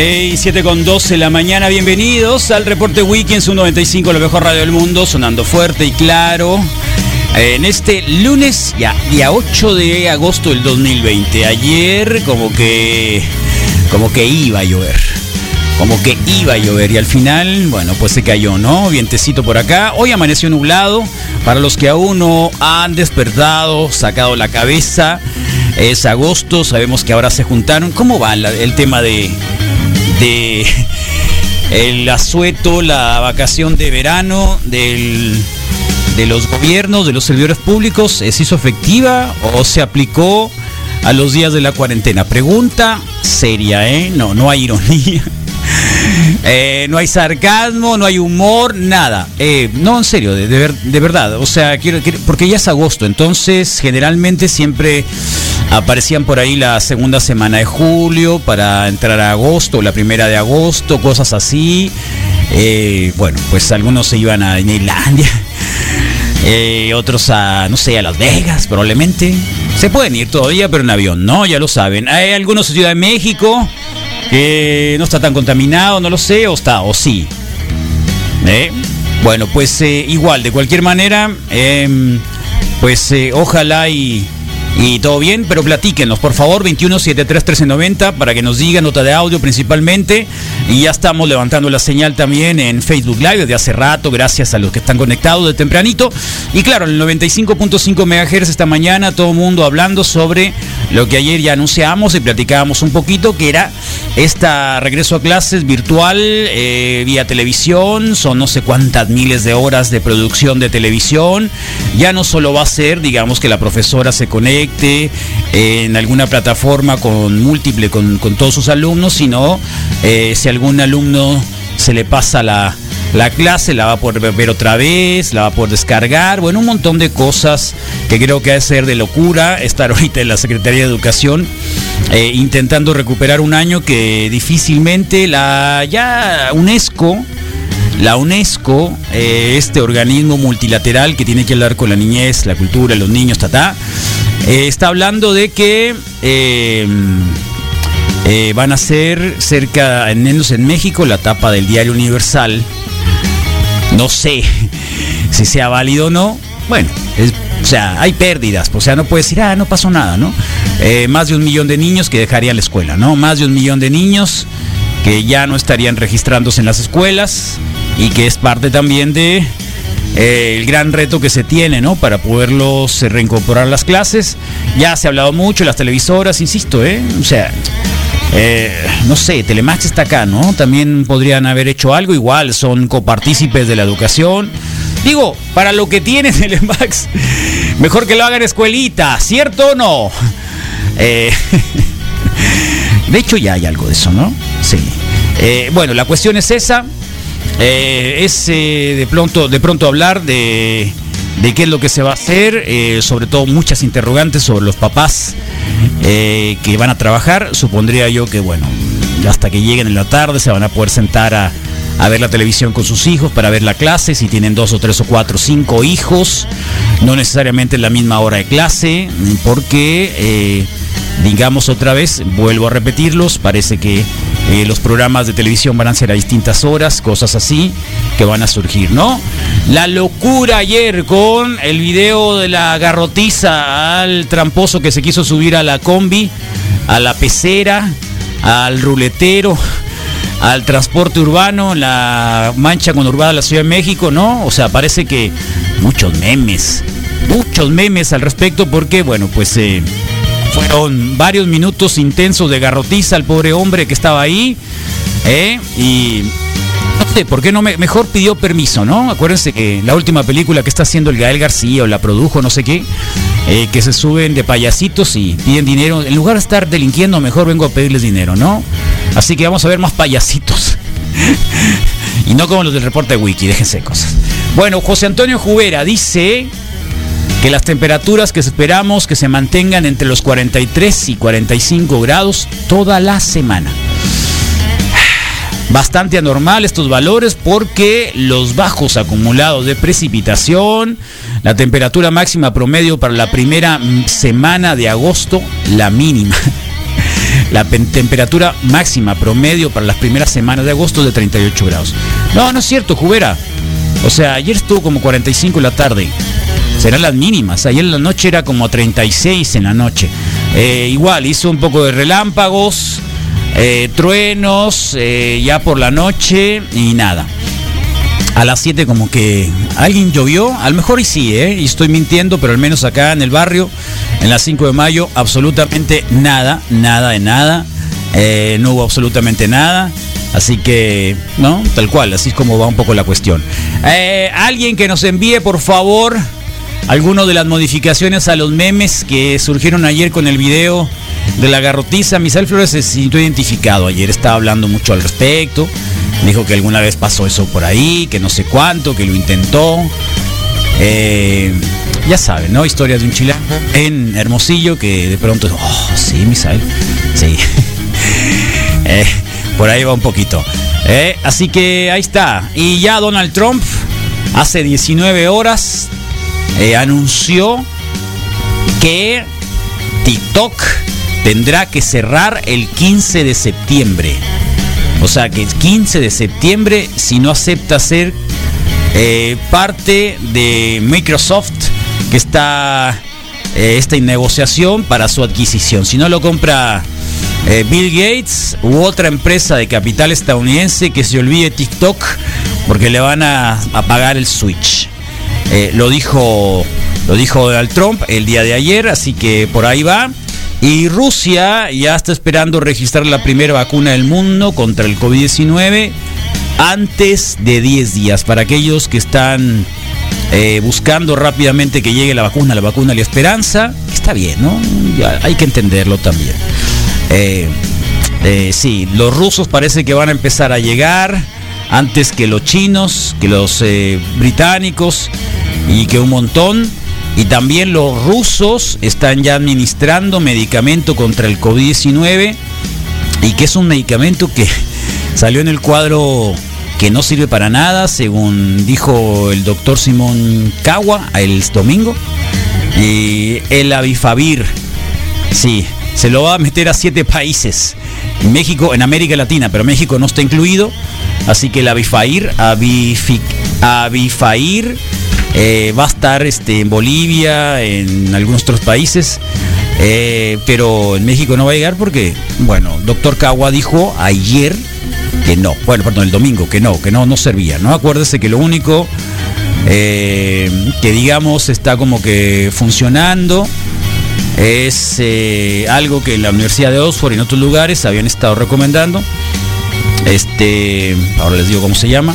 Hey, 7 con 12 de la mañana, bienvenidos al reporte Weekend, su 95, lo mejor radio del mundo, sonando fuerte y claro. En este lunes, ya, día 8 de agosto del 2020. Ayer como que, como que iba a llover. Como que iba a llover y al final, bueno, pues se cayó, ¿no? Vientecito por acá. Hoy amaneció nublado. Para los que aún no han despertado, sacado la cabeza, es agosto, sabemos que ahora se juntaron. ¿Cómo va la- el tema de, de el asueto, la vacación de verano de los gobiernos, de los servidores públicos, ¿eh, ¿se hizo efectiva o se aplicó a los días de la cuarentena? Pregunta seria, ¿eh? No, no hay ironía. Eh, no hay sarcasmo, no hay humor, nada. Eh, no, en serio, de, de ver- de verdad. O sea, quiero, porque ya es agosto, entonces generalmente siempre aparecían por ahí la segunda semana de julio para entrar a agosto, la primera de agosto, cosas así. Eh, bueno, pues algunos se iban a Islandia, eh, otros a, no sé, a Las Vegas probablemente. Se pueden ir todavía, pero en avión, ¿no? Ya lo saben. Hay algunos Ciudad de México que no está tan contaminado, no lo sé, o está, o sí. ¿Eh? Bueno, pues eh, igual, de cualquier manera, em, pues eh, ojalá y, y todo bien, pero platíquenos, por favor, 21731390 para que nos digan nota de audio principalmente. Y ya estamos levantando la señal también en Facebook Live desde hace rato, gracias a los que están conectados de tempranito. Y claro, en el 95.5 MHz esta mañana, todo el mundo hablando sobre lo que ayer ya anunciamos y platicábamos un poquito, que era esta regreso a clases virtual eh, vía televisión, son no sé cuántas miles de horas de producción de televisión. Ya no solo va a ser, digamos, que la profesora se conecte en alguna plataforma con múltiple, con, con todos sus alumnos, sino eh, si algún alumno se le pasa la, la clase, la va a poder ver otra vez, la va a poder descargar, bueno, un montón de cosas que creo que ha de ser de locura estar ahorita en la Secretaría de Educación eh, intentando recuperar un año que difícilmente la ya UNESCO la UNESCO, eh, este organismo multilateral que tiene que hablar con la niñez, la cultura, los niños, ta, eh, está hablando de que van a ser cerca, en menos en México, la tapa del Diario Universal. No sé si sea válido o no. Bueno, o sea, hay pérdidas. O sea, no puedes decir, ah, no pasó nada, ¿no? Eh, más de un millón de niños que dejarían la escuela, ¿no? Más de un millón de niños que ya no estarían registrándose en las escuelas y que es parte también de eh, el gran reto que se tiene, ¿no? Para poderlos eh, reincorporar a las clases. Ya se ha hablado mucho, las televisoras, insisto, ¿eh? O sea, eh, no sé, Telemax está acá, ¿no? También podrían haber hecho algo, igual son copartícipes de la educación. Digo, para lo que tiene Telemax, mejor que lo hagan escuelita, ¿cierto o no? Eh, de hecho ya hay algo de eso, ¿no? Sí. Eh, bueno, la cuestión es esa. Es de pronto, de pronto hablar de, de qué es lo que se va a hacer, sobre todo muchas interrogantes sobre los papás eh, que van a trabajar. Supondría yo que, bueno, hasta que lleguen en la tarde se van a poder sentar a, ver la televisión con sus hijos para ver la clase, si tienen dos o tres o cuatro o cinco hijos, no necesariamente en la misma hora de clase, porque... eh, digamos otra vez, vuelvo a repetirlos, parece que eh, los programas de televisión van a ser a distintas horas, cosas así que van a surgir, ¿no? La locura ayer con el video de la garrotiza al tramposo que se quiso subir a la combi, a la pecera, al ruletero, al transporte urbano, la mancha conurbada de la Ciudad de México, ¿no? O sea, parece que muchos memes, muchos memes al respecto porque, bueno, pues... eh, Fueron varios minutos intensos de garrotiza al pobre hombre que estaba ahí. ¿eh? Y no sé, ¿por qué no me, mejor pidió permiso, no? Acuérdense que la última película que está haciendo el Gael García o la produjo, no sé qué, eh, que se suben de payasitos y piden dinero. En lugar de estar delinquiendo, mejor vengo a pedirles dinero, ¿no? Así que vamos a ver más payasitos. y no como los del reporte wiki, déjense cosas. Bueno, José Antonio Jubera dice que las temperaturas que esperamos que se mantengan entre los 43 y 45 grados toda la semana. Bastante anormal estos valores porque los bajos acumulados de precipitación, la temperatura máxima promedio para la primera semana de agosto, la mínima. La temperatura máxima promedio para las primeras semanas de agosto de 38 grados. No, no es cierto, Jubera. O sea, ayer estuvo como 45 en la tarde. Serán las mínimas. Ayer en la noche era como 36 en la noche. Eh, igual, hizo un poco de relámpagos, eh, truenos, eh, ya por la noche y nada. A las 7 como que alguien llovió, a lo mejor y sí, y estoy mintiendo, pero al menos acá en el barrio, en las 5 de mayo, absolutamente nada, nada de nada, no hubo absolutamente nada. Así que, ¿no? Tal cual, así es como va un poco la cuestión. alguien que nos envíe, por favor, alguno de las modificaciones a los memes que surgieron ayer con el video de la garrotiza. Misael Flores se sintió identificado. Ayer estaba hablando mucho al respecto. Dijo que alguna vez pasó eso por ahí, que no sé cuánto, que lo intentó. Eh, ya saben, ¿no? Historias de un chileno en Hermosillo que de pronto, oh, sí, Misael, sí. Eh, por ahí va un poquito. Eh, así que ahí está. Y ya Donald Trump hace 19 horas anunció que TikTok tendrá que cerrar el 15 de septiembre. O sea que el 15 de septiembre, si no acepta ser eh, parte de Microsoft, que está eh, esta negociación para su adquisición. Si no lo compra eh, Bill Gates u otra empresa de capital estadounidense que se olvide TikTok porque le van a, a pagar el switch. Lo dijo lo dijo Donald Trump el día de ayer, así que por ahí va. Y Rusia ya está esperando registrar la primera vacuna del mundo contra el COVID-19 antes de 10 días. Para aquellos que están eh, buscando rápidamente que llegue la vacuna, la vacuna la esperanza, está bien, ¿no? hay que entenderlo también. Eh, eh, sí, los rusos parece que van a empezar a llegar antes que los chinos, que los británicos y que un montón. Y también los rusos están ya administrando medicamento contra el COVID-19 y que es un medicamento que salió en el cuadro que no sirve para nada, según dijo el doctor Simón Cagua el domingo. Y el Avifavir, sí, se lo va a meter a siete países. México, en América Latina, pero México no está incluido. Así que el Avifair, Avifair eh, va a estar este, en Bolivia, en algunos otros países. Eh, pero en México no va a llegar porque, bueno, doctor Cagua dijo ayer que no, bueno, perdón, el domingo que no, que no, no servía, ¿no? Acuérdese que lo único eh, que digamos está como que funcionando es algo que la Universidad de Oxford y en otros lugares habían estado recomendando. Este, ahora les digo cómo se llama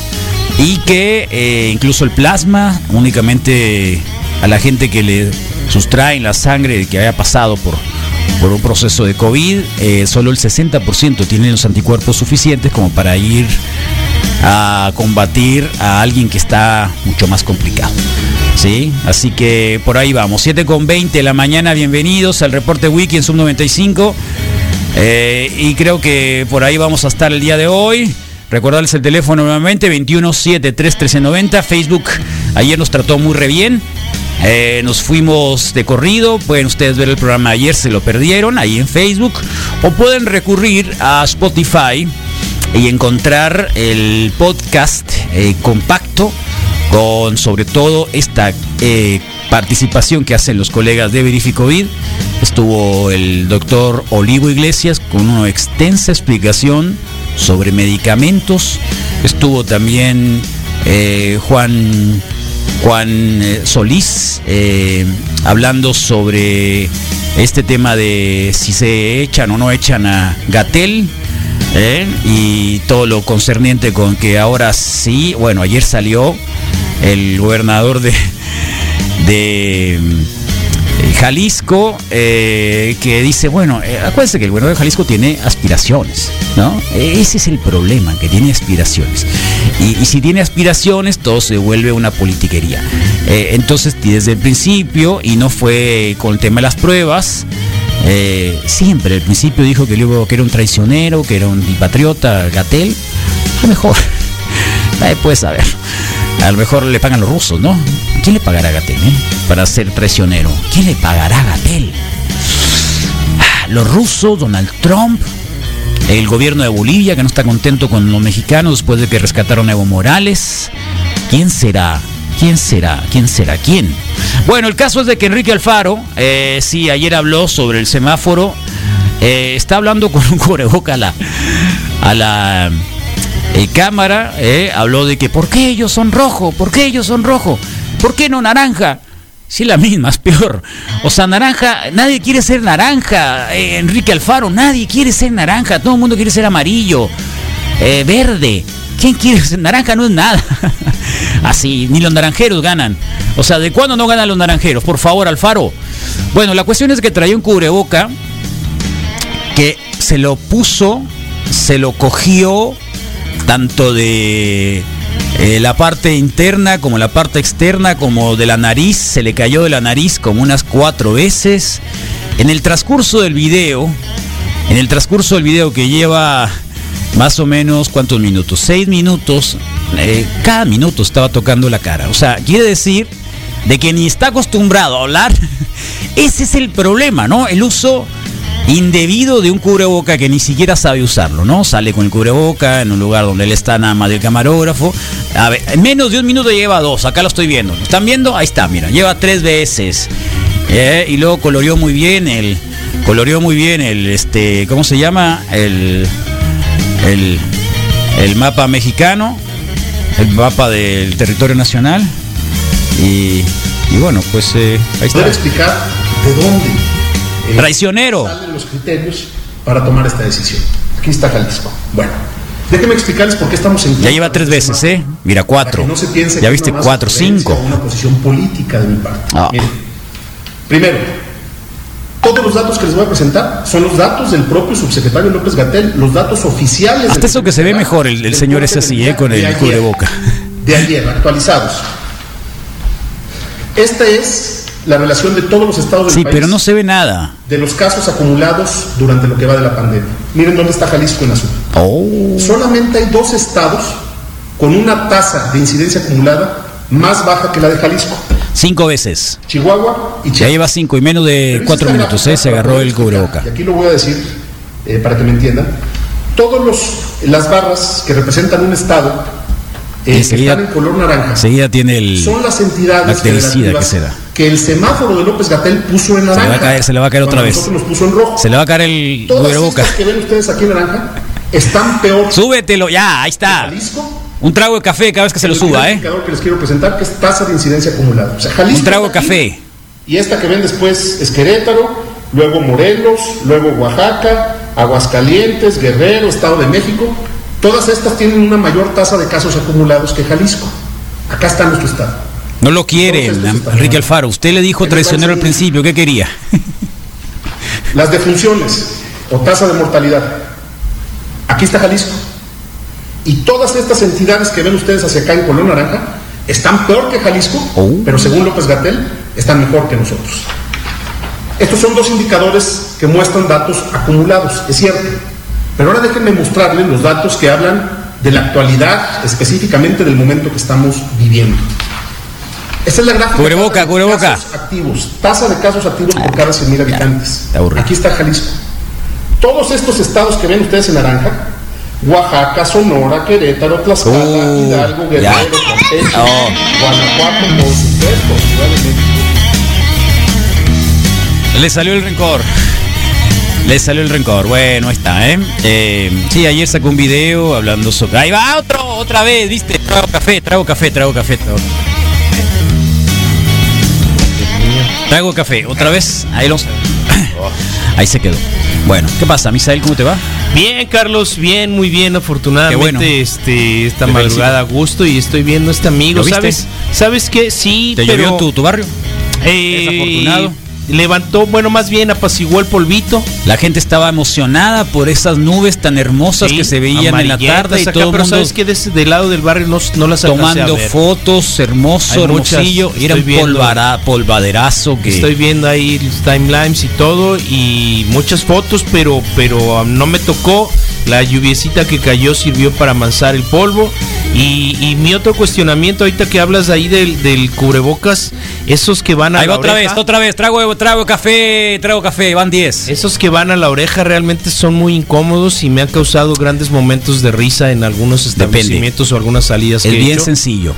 y que eh, incluso el plasma únicamente a la gente que le sustraen la sangre que haya pasado por, por un proceso de COVID, eh, solo el 60% tiene los anticuerpos suficientes como para ir a combatir a alguien que está mucho más complicado. ¿Sí? Así que por ahí vamos. 7 con 20 de la mañana, bienvenidos al reporte Wiki en Sub 95. Eh, y creo que por ahí vamos a estar el día de hoy. Recordarles el teléfono nuevamente, 217-31390. Facebook ayer nos trató muy re bien. Eh, nos fuimos de corrido. Pueden ustedes ver el programa ayer, se lo perdieron ahí en Facebook. O pueden recurrir a Spotify y encontrar el podcast eh, compacto con sobre todo esta eh, participación que hacen los colegas de Verificovid. Estuvo el doctor Olivo Iglesias con una extensa explicación sobre medicamentos. Estuvo también eh, Juan, Juan Solís hablando sobre este tema de si se echan o no echan a Gatel. ¿Eh? Y todo lo concerniente con que ahora sí, bueno, ayer salió el gobernador de, de eh, Jalisco, eh, que dice, bueno, eh, acuérdense que el gobernador de Jalisco tiene aspiraciones, ¿no? Ese es el problema, que tiene aspiraciones. Y, y si tiene aspiraciones, todo se vuelve una politiquería. Eh, entonces, desde el principio, y no fue con el tema de las pruebas, eh, siempre al principio dijo que, luego, que era un traicionero, que era un patriota, Gatel. A lo mejor, nadie puede saber. A lo mejor le pagan los rusos, ¿no? ¿Quién le pagará a Gatel, eh? Para ser traicionero. ¿Quién le pagará a Gatel? Los rusos, Donald Trump, el gobierno de Bolivia que no está contento con los mexicanos después de que rescataron a Evo Morales. ¿Quién será? ¿Quién será? ¿Quién será? ¿Quién? Bueno, el caso es de que Enrique Alfaro, eh, sí, ayer habló sobre el semáforo. eh, está hablando con un cubreboca a la, a la eh, cámara. eh, habló de que ¿por qué ellos son rojo? ¿Por qué ellos son rojo? ¿Por qué no naranja? Sí, la misma, es peor. O sea, naranja, nadie quiere ser naranja. Enrique Alfaro, nadie quiere ser naranja. Todo el mundo quiere ser amarillo, verde. ¿Quién quiere naranja? No es nada. Así, ni los naranjeros ganan. O sea, ¿de cuándo no ganan los naranjeros? Por favor, Alfaro. Bueno, la cuestión es que traía un cubreboca que se lo puso, se lo cogió tanto de eh, la parte interna como la parte externa, como de la nariz, se le cayó de la nariz como unas cuatro veces. En el transcurso del video, en el transcurso del video que lleva más o menos, ¿cuántos minutos? Seis minutos, eh, cada minuto estaba tocando la cara. O sea, quiere decir de que ni está acostumbrado a hablar. Ese es el problema, ¿no? El uso indebido de un cubreboca que ni siquiera sabe usarlo, ¿no? Sale con el cubreboca en un lugar donde él está nada más del camarógrafo. A ver, en menos de un minuto lleva dos, acá lo estoy viendo. ¿Lo están viendo? Ahí está, mira, lleva tres veces. Eh, y luego coloreó muy bien el. Coloreó muy bien el este. ¿Cómo se llama? El. El, el mapa mexicano. El mapa del territorio nacional. Y, y bueno, pues eh, ahí está. explicar de dónde eh, Traicionero. salen los criterios para tomar esta decisión. Aquí está Jalisco. Bueno, déjenme explicarles por qué estamos en Ya lleva tres veces, ¿eh? Mira, cuatro. No se piense Ya viste cuatro, cinco. Una posición política de mi parte. Ah. Miren, primero, todos los datos que les voy a presentar son los datos del propio subsecretario López Gatel, los datos oficiales. Hasta eso que se ve mejor el- señor ese así, ¿eh? con el de ayer. cubreboca. De ayer, actualizados. Esta es la relación de todos los estados del Sí, país pero no se ve nada. de los casos acumulados durante lo que va de la pandemia. Miren dónde está Jalisco en azul. Oh. Solamente hay dos estados con una tasa de incidencia acumulada más baja que la de Jalisco. Cinco veces. Chihuahua y Ya Chiapas. lleva cinco y menos de Pero cuatro minutos, ¿eh? Se agarró el cubreboca. Y aquí lo voy a decir eh, para que me entiendan. Todos los las barras que representan un estado eh, están en color naranja Enseguida tiene el. son las entidades que se da. que el semáforo de López Gatel puso en le va a naranja. caer- se le va a caer otra vez. nosotros nos puso en rojo. Se le va a caer el Todas cubreboca. estas que ven ustedes aquí en naranja están peor Súbetelo, ya, ahí está. Jalisco. Un trago de café cada vez que se lo suba, ¿eh? indicador que les quiero presentar que es tasa de incidencia acumulada. O sea, Jalisco Un trago de café. Y esta que ven después es Querétaro, luego Morelos, luego Oaxaca, Aguascalientes, Guerrero, Estado de México. Todas estas tienen una mayor tasa de casos acumulados que Jalisco. Acá está nuestro estado. No lo quiere Enrique. Alfaro. Usted le dijo ¿Qué le traicionero al principio. ¿Qué quería? Las defunciones o tasa de mortalidad. Aquí está Jalisco. Y todas estas entidades que ven ustedes hacia acá en color naranja están peor que Jalisco, Oh. pero según López Gatel están mejor que nosotros. Estos son dos indicadores que muestran datos acumulados, es cierto. Pero ahora déjenme mostrarles los datos que hablan de la actualidad, específicamente del momento que estamos viviendo. Esta es la gráfica. De cubreboca. casos activos, tasa de casos activos por cada 100.000 habitantes. Aquí está Jalisco. Todos estos estados que ven ustedes en naranja, Oaxaca, Sonora, Querétaro, Tlaxcala, Uh, Hidalgo. Guerrero, Campeche, Oh. Guanajuato, por supuesto, Ciudad de México. Le salió el rencor. Le salió el rencor. Bueno, ahí está, ¿eh? Eh, sí, ayer sacó un video hablando sobre. Ahí va otro, otra vez, ¿viste? Trago café, trago café, trago café, trago café. Traigo café, otra vez. Ahí los. Ahí se quedó. Bueno, ¿qué pasa, Misael? ¿Cómo te va? Bien, Carlos, bien, muy bien, afortunadamente, bueno. este, esta Te madrugada a gusto y estoy viendo a este amigo, ¿Lo? ¿sabes? ¿Sabes qué? Sí, ¿Te pero llovió tu, tu barrio? eh, desafortunado? Levantó, bueno, más bien apaciguó el polvito. La gente estaba emocionada por esas nubes tan hermosas Sí, que se veían en la tarde y acá, todo el pero mundo sabes que del lado del barrio no, no las alcancé a tomando ver. fotos, hermoso, Hay hermosillo. Era un polvara- polvaderazo que Estoy viendo ahí los timelines y todo y muchas fotos, pero pero um, no me tocó. La lluviecita que cayó sirvió para amansar el polvo. Y, y mi otro cuestionamiento, ahorita que hablas ahí del, del cubrebocas, esos que van a Ahí la va otra oreja, vez, otra vez. Trago, trago café, trago café, van 10. Esos que van a la oreja realmente son muy incómodos y me han causado grandes momentos de risa en algunos Depende. establecimientos o algunas salidas Es que he bien hecho. sencillo.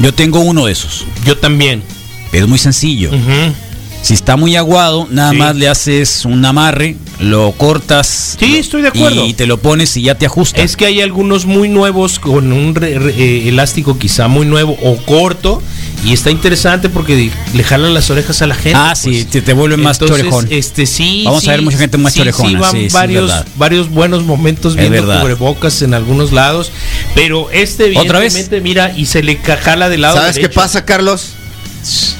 Yo tengo uno de esos, Yo también. pero es muy sencillo. Si está muy aguado, nada Sí. más le haces un amarre, lo cortas. Sí, lo- estoy de acuerdo. Y te lo pones y ya te ajusta. Es que hay algunos muy nuevos con un re- re- eh, elástico quizá muy nuevo o corto y está interesante porque le jalan las orejas a la gente. Ah, sí, te- te vuelve más Entonces, chorejón. Este sí. Vamos sí, a ver mucha gente más sí, chorejona, Sí, van sí, varios, buenos momentos Es viendo verdad. cubrebocas en algunos lados, pero este ¿Otra vez? mira y se le jala del lado ¿Sabes qué pasa, Carlos?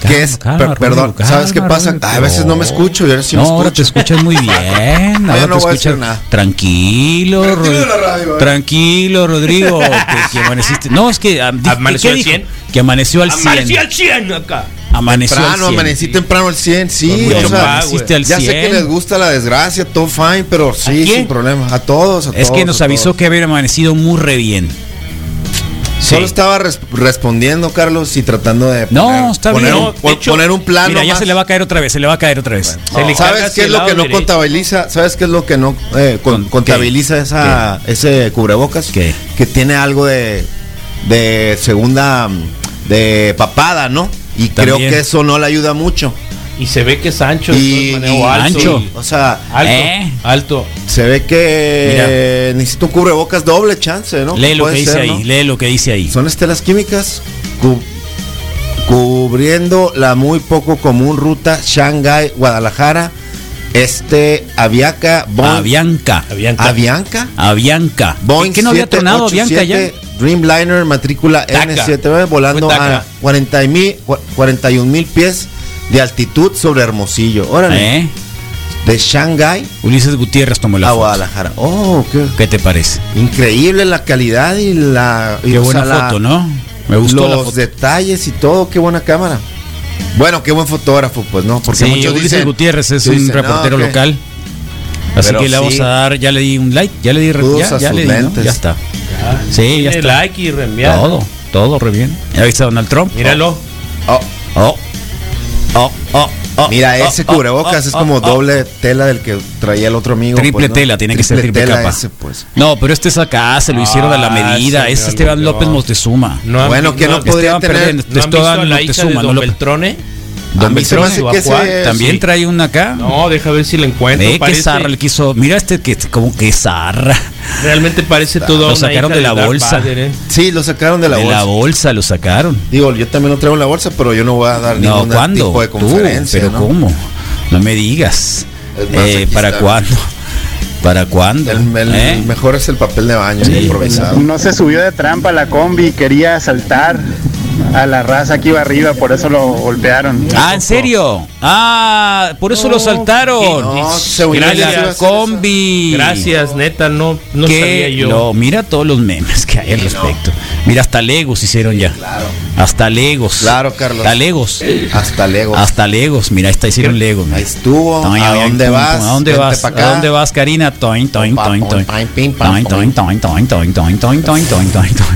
Calma, que es, calma, per- perdón, calma, ¿sabes qué pasa? A veces no me escucho y ahora sí me no, ahora te escuchas muy bien. Ahora no te voy a decir escuchas nada. tranquilo, Tranquilo Rod- de radio, eh. tranquilo, Rodrigo, que, que amaneciste. No, es que di- ¿Amaneció ¿qué al dijo? 100? Que amaneció al 100. Amaneció al 100 acá. Amaneció al Temprano, 100. amanecí temprano al 100, sí. O sea, al ya sé que 100. les gusta la desgracia, todo fine, pero sí, sin problema. A todos, a Es que nos avisó todos. que había amanecido muy re bien. Solo estaba res- respondiendo, Carlos, y tratando de No, poner, está poner bien. Un, No, de pon- hecho, poner un plano. Mira, ya más. se le va a caer otra vez, se le va a caer otra vez. ¿Sabes qué es lo que no derecho. contabiliza? ¿Sabes qué es lo que no eh, con- ¿Con qué? contabiliza esa, ese cubrebocas? ¿Qué? Que tiene algo de, de segunda, de papada, ¿no? Y creo que eso no le ayuda mucho. Y se ve que es ancho, de Y, maneras, y- o alto. ancho. y- O sea, Alto, ¿Eh? alto. se ve que necesita un cubrebocas doble chance, ¿no? Lee lo que dice ser, ahí, ¿no? lee lo que dice ahí. Son estelas químicas cu- cubriendo la muy poco común ruta Shanghai, Guadalajara, este Aviaca, Boeing, Avianca. Avianca. Avianca, Avianca. Boeing ¿Qué no había tronado Avianca ya? 787, Dreamliner matrícula Taca. N7 volando a 40 mil, 41 mil pies de altitud sobre Hermosillo. Órale, ¿Eh? de Shanghai Ulises Gutiérrez tomó la a. Guadalajara. Oh, qué ¿Qué te parece? increíble la calidad y la y, Qué buena sea, la- foto, ¿no? Me gustó los la foto. detalles y todo, qué buena cámara. Bueno, qué buen fotógrafo, pues, ¿no? Porque Sí, muchos Ulises dicen, Gutiérrez es dicen, un no, reportero local. Así Pero que le vamos sí. a dar, ya le di un like, ya le di ya, ya le di. Ya está. Sí, ya está. like y reenviar. Todo, todo re bien. ¿Ya viste a Donald Trump? Míralo. Oh, Oh. Oh, oh, oh, mira, oh, ese oh, cubrebocas oh, es como oh, oh. doble tela del que traía el otro amigo. Triple pues, ¿no? tela, tiene que ser triple tela capa. ese, pues. No, pero este es acá, se lo hicieron a la Ah, medida. Es Esteban olvidó. López Moctezuma. No han- Bueno, que no no, podría Esteban tener- Perdén, ¿no han visto Esteban Moctezuma, no Don Beltrone? Que ese Guajuá, También sí. trae una acá. No, deja ver si la encuentro. Eh, qué Parece- zarra le quiso. Mira este que como que zarra. Realmente parece todo Lo sacaron de la bolsa. ¿eh? Sí, lo sacaron de la de bolsa. la bolsa lo sacaron. Digo, yo también lo traigo en la bolsa, pero yo no voy a dar No, ningún ¿cuándo? tipo de Tú, conferencia. pero ¿no? ¿cómo? No me digas. Eh, ¿Para está. cuándo? ¿Para cuándo? El, el ¿Eh? mejor es el papel de baño Sí. improvisado. No se subió de trampa la combi, quería saltar a la raza que iba arriba, por eso lo golpearon. Ah, ¿en serio? Ah, por eso lo saltaron. No, Gracias. combi. Gracias, neta, no, no sabía que yo. no, mira todos los memes que hay al respecto. Mira, hasta Legos hicieron ya. Hasta Legos. Claro, Carlos. Hasta Legos. Hasta Lego. Hasta Legos. Mira, ahí está hicieron Legos. Ahí estuvo. Toin, ¿A dónde vas? ¿A dónde vas? ¿A dónde vas, Karina? Toin, toin, Pa, toin, pum, toin. pam, pim, pam, Toin, toin, toin, toin, toin, toin, toin, toin, toin, toin, toin.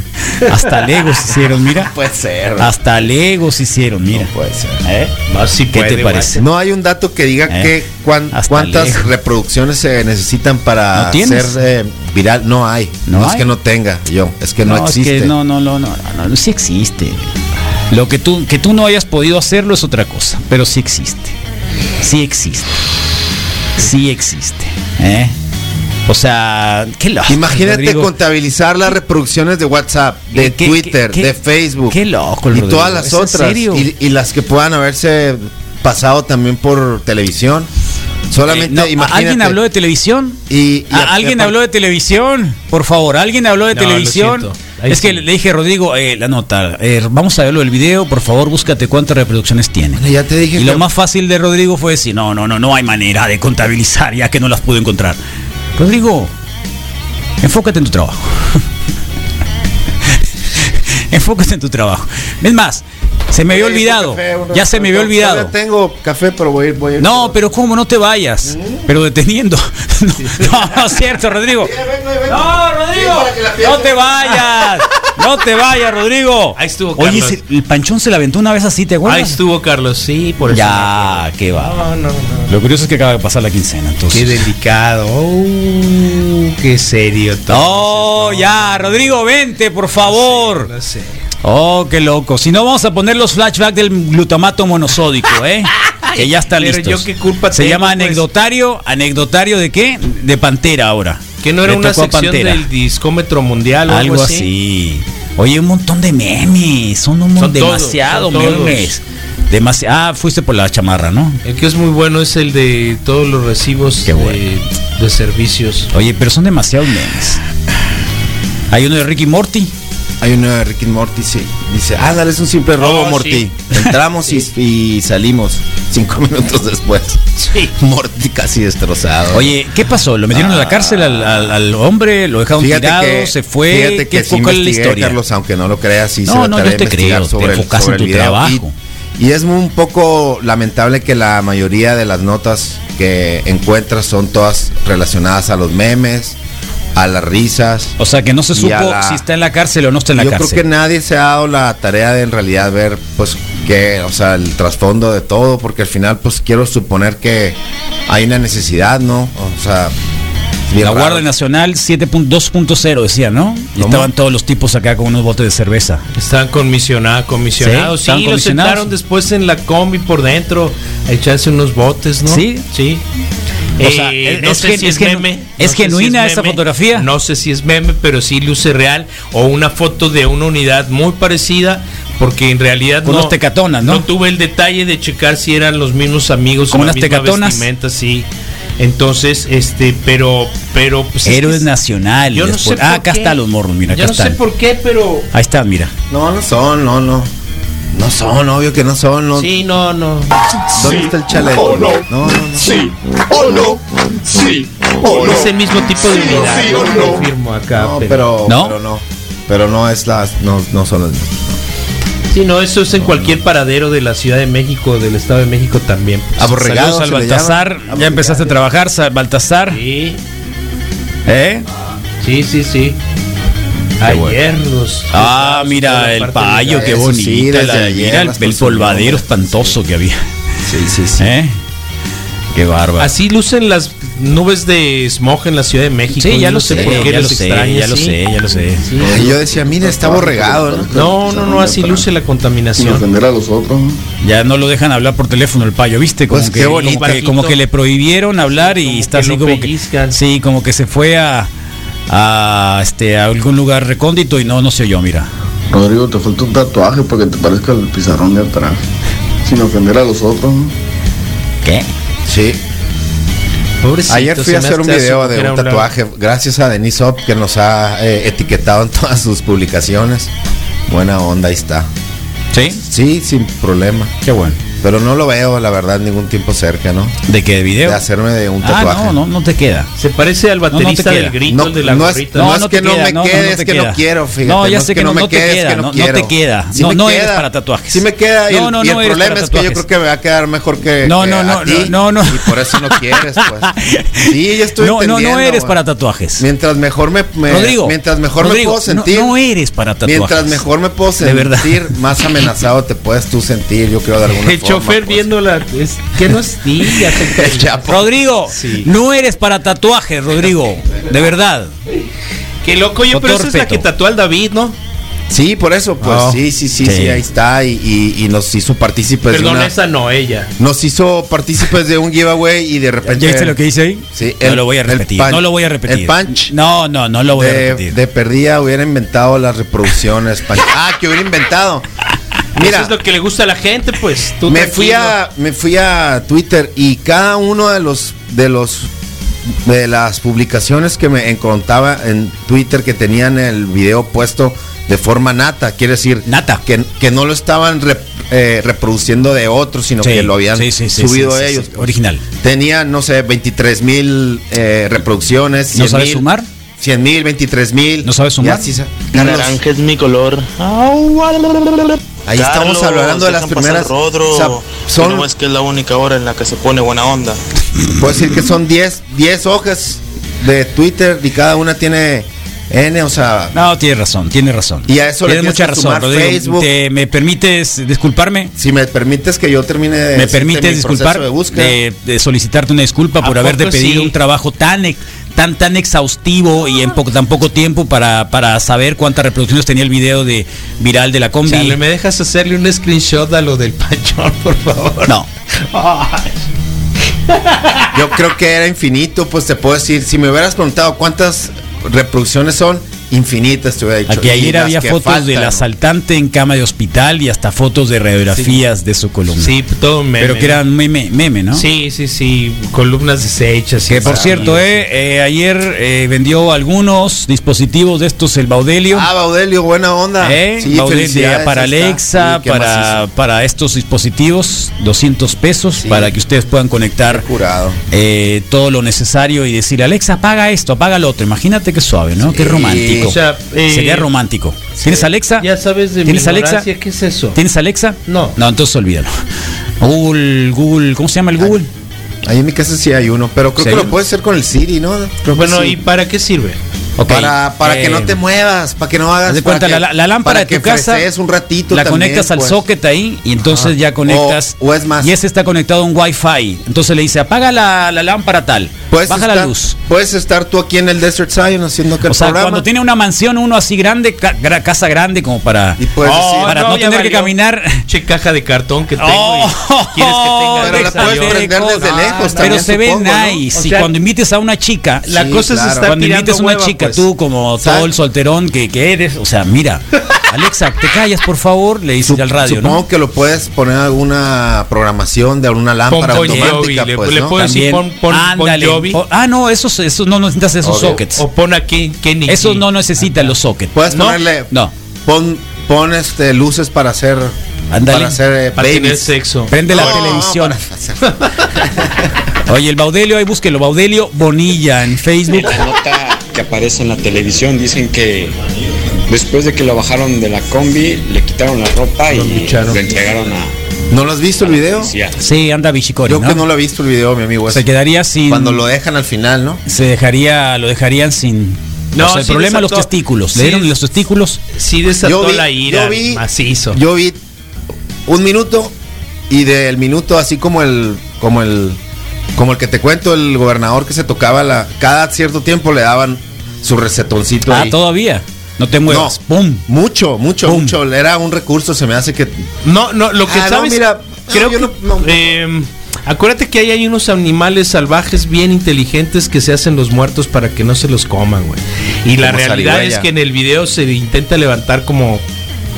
Hasta Legos hicieron, mira. Puede ser. Hasta Legos hicieron, mira. Puede ser. ¿Eh? No, sí ¿Qué puede, te parece? No hay un dato que diga Eh, que hasta cuántas lejos. reproducciones se necesitan para ¿No ser eh, viral. No hay. ¿No No, es hay? que no tenga yo. Es que no, es existe. que no, no, no, no, no, no, sí existe. Lo que tú, que tú no hayas podido hacerlo es otra cosa, pero sí existe. Sí existe. Sí existe. ¿eh? O sea, qué loco. Imagínate Rodrigo. contabilizar las reproducciones de WhatsApp, de ¿Qué- qué- Twitter, qué- de Facebook qué loco el y Rodrigo, todas las ¿es en otras serio? y, y las que puedan haberse pasado también por televisión. Solamente Eh, no, imagínate. ¿Alguien habló de televisión? Y, y Ah, ¿Alguien habló de televisión? Por favor, ¿alguien habló de No, televisión? Es que le dije, Rodrigo, eh, la nota, eh, vamos a verlo el video, por favor, búscate cuántas reproducciones tiene. Bueno, ya te dije Y que- lo más fácil de Rodrigo fue decir, no, no, no, no hay manera de contabilizar, ya que no las pude encontrar. Rodrigo, enfócate en tu trabajo. enfócate en tu trabajo. Es más, se me había olvidado. café, Ya se me había olvidado. tengo café, pero voy a ir. Voy a ir No, pero ¿cómo? No te vayas. Pero deteniendo. No, no, no es cierto, Rodrigo. No, Rodrigo. No te vayas. No te vayas, Rodrigo. Ahí estuvo, Oye, Carlos. se- el panchón se la aventó una vez así, ¿te Ahí acuerdas? estuvo Carlos, sí, por eso. Ya, qué va. No, no, no. Lo curioso es que acaba de pasar la quincena, entonces. Qué delicado. Oh, qué serio todo. Oh, ya, Rodrigo, vente, por favor. No sé. Oh, qué loco. Si no, vamos a poner los flashbacks del glutamato monosódico, ¿eh? Que ya está Pero listo. yo qué culpa Se tengo, llama pues. anecdotario. ¿Anecdotario de qué? De Pantera ahora. Que no era una sección del discómetro mundial o Algo así. Oye, un montón de memes. Son un Son todos, demasiado son memes. Demasi- ah, fuiste por la chamarra, ¿no? El que es muy bueno es el de todos los recibos bueno. de, de servicios. Oye, pero son demasiados memes. Hay uno de Ricky Morty. Hay uno de Ricky Morty, sí. Dice, ah, dale, es un simple robo, Oh, Morty. sí. Entramos y, y salimos cinco minutos después. Sí. Morty casi destrozado. Oye, ¿qué pasó? ¿Lo metieron a la cárcel al, al- al hombre? ¿Lo dejaron tirado? ¿Se fue? Fíjate que ¿Qué sí la historia? Carlos, aunque no lo creas, sí No, se no, trataré yo de te investigar creo, te sobre el- enfocas sobre en tu video. trabajo. Y, y es un poco lamentable que la mayoría de las notas que encuentras son todas relacionadas a los memes, a las risas. O sea, que no se supo la- si está en la cárcel o no está en la Yo cárcel. creo que nadie se ha dado la tarea de en realidad ver, pues, qué, o sea, el trasfondo de todo, porque al final, pues, quiero suponer que hay una necesidad, ¿no? O sea, bien La raro. Guardia Nacional 7.2.0 decía, ¿no? Y estaban todos los tipos acá con unos botes de cerveza. Están comisionados, comisionados. Sí, Sí, los comisionados. sentaron después en la combi por dentro a echarse unos botes, ¿no? Sí. Sí. O sea, es- es gen- es genu- ¿es sé si genuina esa meme. fotografía? No sé si es meme, pero sí luce real. O una foto de una unidad muy parecida, porque en realidad Con no, unas tecatonas, ¿no? tuve el detalle de checar si eran los mismos amigos Con unas tecatonas. vestimenta, sí. Entonces, este, pero, pero pues, es Héroes que- nacionales. Yo no sé ah, por acá qué. están los morros, mira, acá Yo no sé por qué, pero Ahí están, mira. No, no son, no, no. No son, obvio que no son. No. sí, no, no. ¿Dónde está el chaleco? no. No, no, no. Es el mismo tipo de unidad, yo lo confirmo acá. No, pero, ¿No? pero no. Pero no es las, no, no son las. Sí, no, eso es en cualquier paradero de la Ciudad de México, del Estado de México también. Aborregado. Saludos al Baltasar. Ya empezaste a trabajar, Sa- Baltasar. Sí, ¿Eh? sí, sí, sí. Bueno. Ah, mira el payo, qué bonito. sí, ayer mira el, polvadero espantoso que había. Sí, sí, sí. ¿Eh? Qué bárbaro. Así lucen las nubes de smog en la Ciudad de México. Sí, ya lo sé, por qué ya lo sé, extraña, ya lo sí. sé, ya lo sé. Yo decía, mira, está borregado, ¿no? No, no, no, así luce la contaminación. ofender a los otros. Ya no lo dejan hablar por teléfono el payo, ¿viste? Como, Pues que, qué bonito. como, que, como que le prohibieron hablar y está así como que sí, como que se fue a a este a algún lugar recóndito y no no se oyó, mira. Rodrigo, te falta un tatuaje para que te parezca el pizarrón de atrás. Sin ofender a los otros. ¿no? ¿Qué? Sí. Pobrecito, Ayer fui a hacer un video de un tatuaje, gracias a Denise Op que nos ha eh, etiquetado en todas sus publicaciones. Buena onda, ahí está. ¿Sí? Sí, sin problema. Qué bueno. Pero no lo veo, la verdad, ningún tiempo cerca, ¿no? ¿De qué video? De hacerme de un ah, tatuaje. no, no, no te queda. Se parece al no baterista del grito, No, de la no es- gorrita. no es que no me quede, es que no quiero, fíjate, No, ya sé que que no, no me no te quede, es queda, que no no, no quiero. te queda. Sí no, no queda. eres para tatuajes. Sí me queda y No, el, no, y el problema es que yo creo que me va a quedar mejor que, No, no, a no, ti, no, no. Y por eso no quieres, pues. Sí, ya estoy no, no, no eres para tatuajes. Mientras mejor me, Rodrigo, mientras mejor Rodrigo, me puedo no- sentir. No, eres para tatuajes. mientras mejor me puedo De verdad. sentir, más amenazado te puedes tú sentir, yo creo de alguna forma. Chofer pues. viendo la. Es, que no es ti, ya se El chapo. Rodrigo, Sí. no eres para tatuajes, Rodrigo. De verdad. Qué loco, oye, Con pero esa es la que tatuó al David, ¿no? Sí, por eso, pues Oh. sí, sí, sí, Sí. sí, ahí está. Y, y- y nos hizo partícipes Perdón, de una- esa no, ella. Nos hizo partícipes de un giveaway y de repente. ¿Ya viste lo que dice ahí? Sí, no lo voy a repetir. punch- no lo voy a repetir. el punch No, no, no lo voy a repetir. de perdida hubiera inventado las reproducciones. Ah, que hubiera inventado. Mira. Eso es lo que le gusta a la gente, pues. Tú me fui tranquilo. a me fui a Twitter y cada uno de los de los de las publicaciones que me encontraba en Twitter que tenían el video puesto de forma nata, quiere decir Nata. que, que no lo estaban rep- eh, reproduciendo de otros, sino Sí, que lo habían sí, sí, sí, subido sí, sí, ellos. sí, original. Tenían, no sé, 23 mil eh, reproducciones. ¿No 100,000, sabes sumar? 100 mil, 23 mil. ¿No sabes sumar? Naranja es mi color. Ahí estamos hablando de las primeras. Rodro. o sea, son, No es que es la única hora en la que se pone buena onda. Puedo decir que son 10 10 hojas de Twitter y cada una tiene N, o sea. No, tienes razón, tienes razón. Y a eso le tienes mucha que razón, sumar Rodrigo. Facebook. ¿Te- ¿Me permites disculparme? Si me permites que yo termine de ¿Me decirte permites mi disculpar? de búsqueda. De, de solicitarte una disculpa por ¿A haberte pedido sí? un trabajo tan tan tan exhaustivo y en poco, tan poco tiempo para, para saber cuántas reproducciones tenía el video de viral de la combi. Chale, ¿me dejas hacerle un screenshot a lo del panchón, por favor? No. Ay. Yo creo que era infinito, pues te puedo decir, si me hubieras preguntado cuántas reproducciones son, infinitas te hubiera dicho. Aquí ayer había fotos faltan, del asaltante en cama de hospital y hasta fotos de radiografías de su columna. Sí, todo meme. Pero que eran meme, meme ¿no? Sí, sí, sí. Columnas deshechas. Que por cierto, eh, eh, ayer eh, vendió algunos dispositivos de estos el Baudelio. Ah, Baudelio, buena onda. ¿Eh? Sí, Baudelio para. Alexa, Sí, para, para estos dispositivos, 200 pesos Sí. para que ustedes puedan conectar curado. eh, todo lo necesario y decir, Alexa, apaga esto, apaga lo otro. Imagínate qué suave, ¿no? Qué romántico. O sea, eh, Sería romántico. ¿Tienes Alexa? Ya sabes de mi ¿Tienes Alexa? ignorancia, ¿Qué es eso? ¿Tienes Alexa? No. No, entonces olvídalo. Google, Google, ¿cómo se llama el Google? Ahí en mi casa sí hay uno, pero creo ¿Sí? que lo puedes hacer con el Siri, ¿no? Creo Bueno, sí. ¿y para qué sirve? Para para que no te muevas, para que no hagas. De para cuenta, que- la, la lámpara para de que tu casa un ratito. la también, conectas al pues. socket ahí y entonces Ajá. ya conectas O- o es más. y ese está conectado a un wifi entonces le dice apaga la, la lámpara tal Puedes baja estar, la luz Puedes estar tú aquí en el Desert Zion haciendo que el o sea programa. cuando tiene una mansión uno así grande ca- gra- casa grande como para Y puedes Oh, decir, para no, tener que caminar Che caja de cartón que tengo Oh, y quieres que tenga Pero la puedes prender desde lejos pero también, se ve nice y cuando invites a una chica La cosa es estar cuando tirando invites a una chica pues. tú como todo ¿Sabes? el solterón que, que eres o sea mira Alexa te callas por favor le dices Sup- al radio Supongo ¿no? que lo puedes poner alguna programación de alguna Pon lámpara Bon automática, Jovi, le, pues, le ¿no? puedo decir pon, pon, Ándale. Ah no esos esos no necesitas esos sockets o pon aquí Kenny G. Esos no necesitan los sockets. Puedes ¿No? ponerle No. pon pon este luces para hacer para hacer eh, para tener sexo. Prende la No, televisión. Oye, el Baudelio, ahí búsquelo. Baudelio Bonilla en Facebook. Que aparece en la televisión dicen que después de que lo bajaron de la combi, le quitaron la ropa Lo y lucharon. lo entregaron a ¿No lo has visto el video? Sí, anda Bichicori, Yo ¿no? que no lo he visto el video, mi amigo. Se quedaría sin. Cuando lo dejan al final, ¿no? Se dejaría, lo dejarían sin. No, o sea, el sí problema los desató- testículos. sí. Le dieron los testículos. Sí desató Yo vi- la ira, yo vi- macizo. Yo vi un minuto y del minuto así como el como el como el que te cuento el gobernador que se tocaba la cada cierto tiempo le daban su recetoncito Ah, ahí. todavía. No te muevas. No. ¡Pum! Mucho, mucho, Pum. mucho. Era un recurso, se me hace que No, no, lo que Ah, no, sabes, mira, creo que, no- no. eh, acuérdate que ahí hay unos animales salvajes bien inteligentes que se hacen los muertos para que no se los coman, güey. Y la realidad zarigüeya. es que en el video se intenta levantar como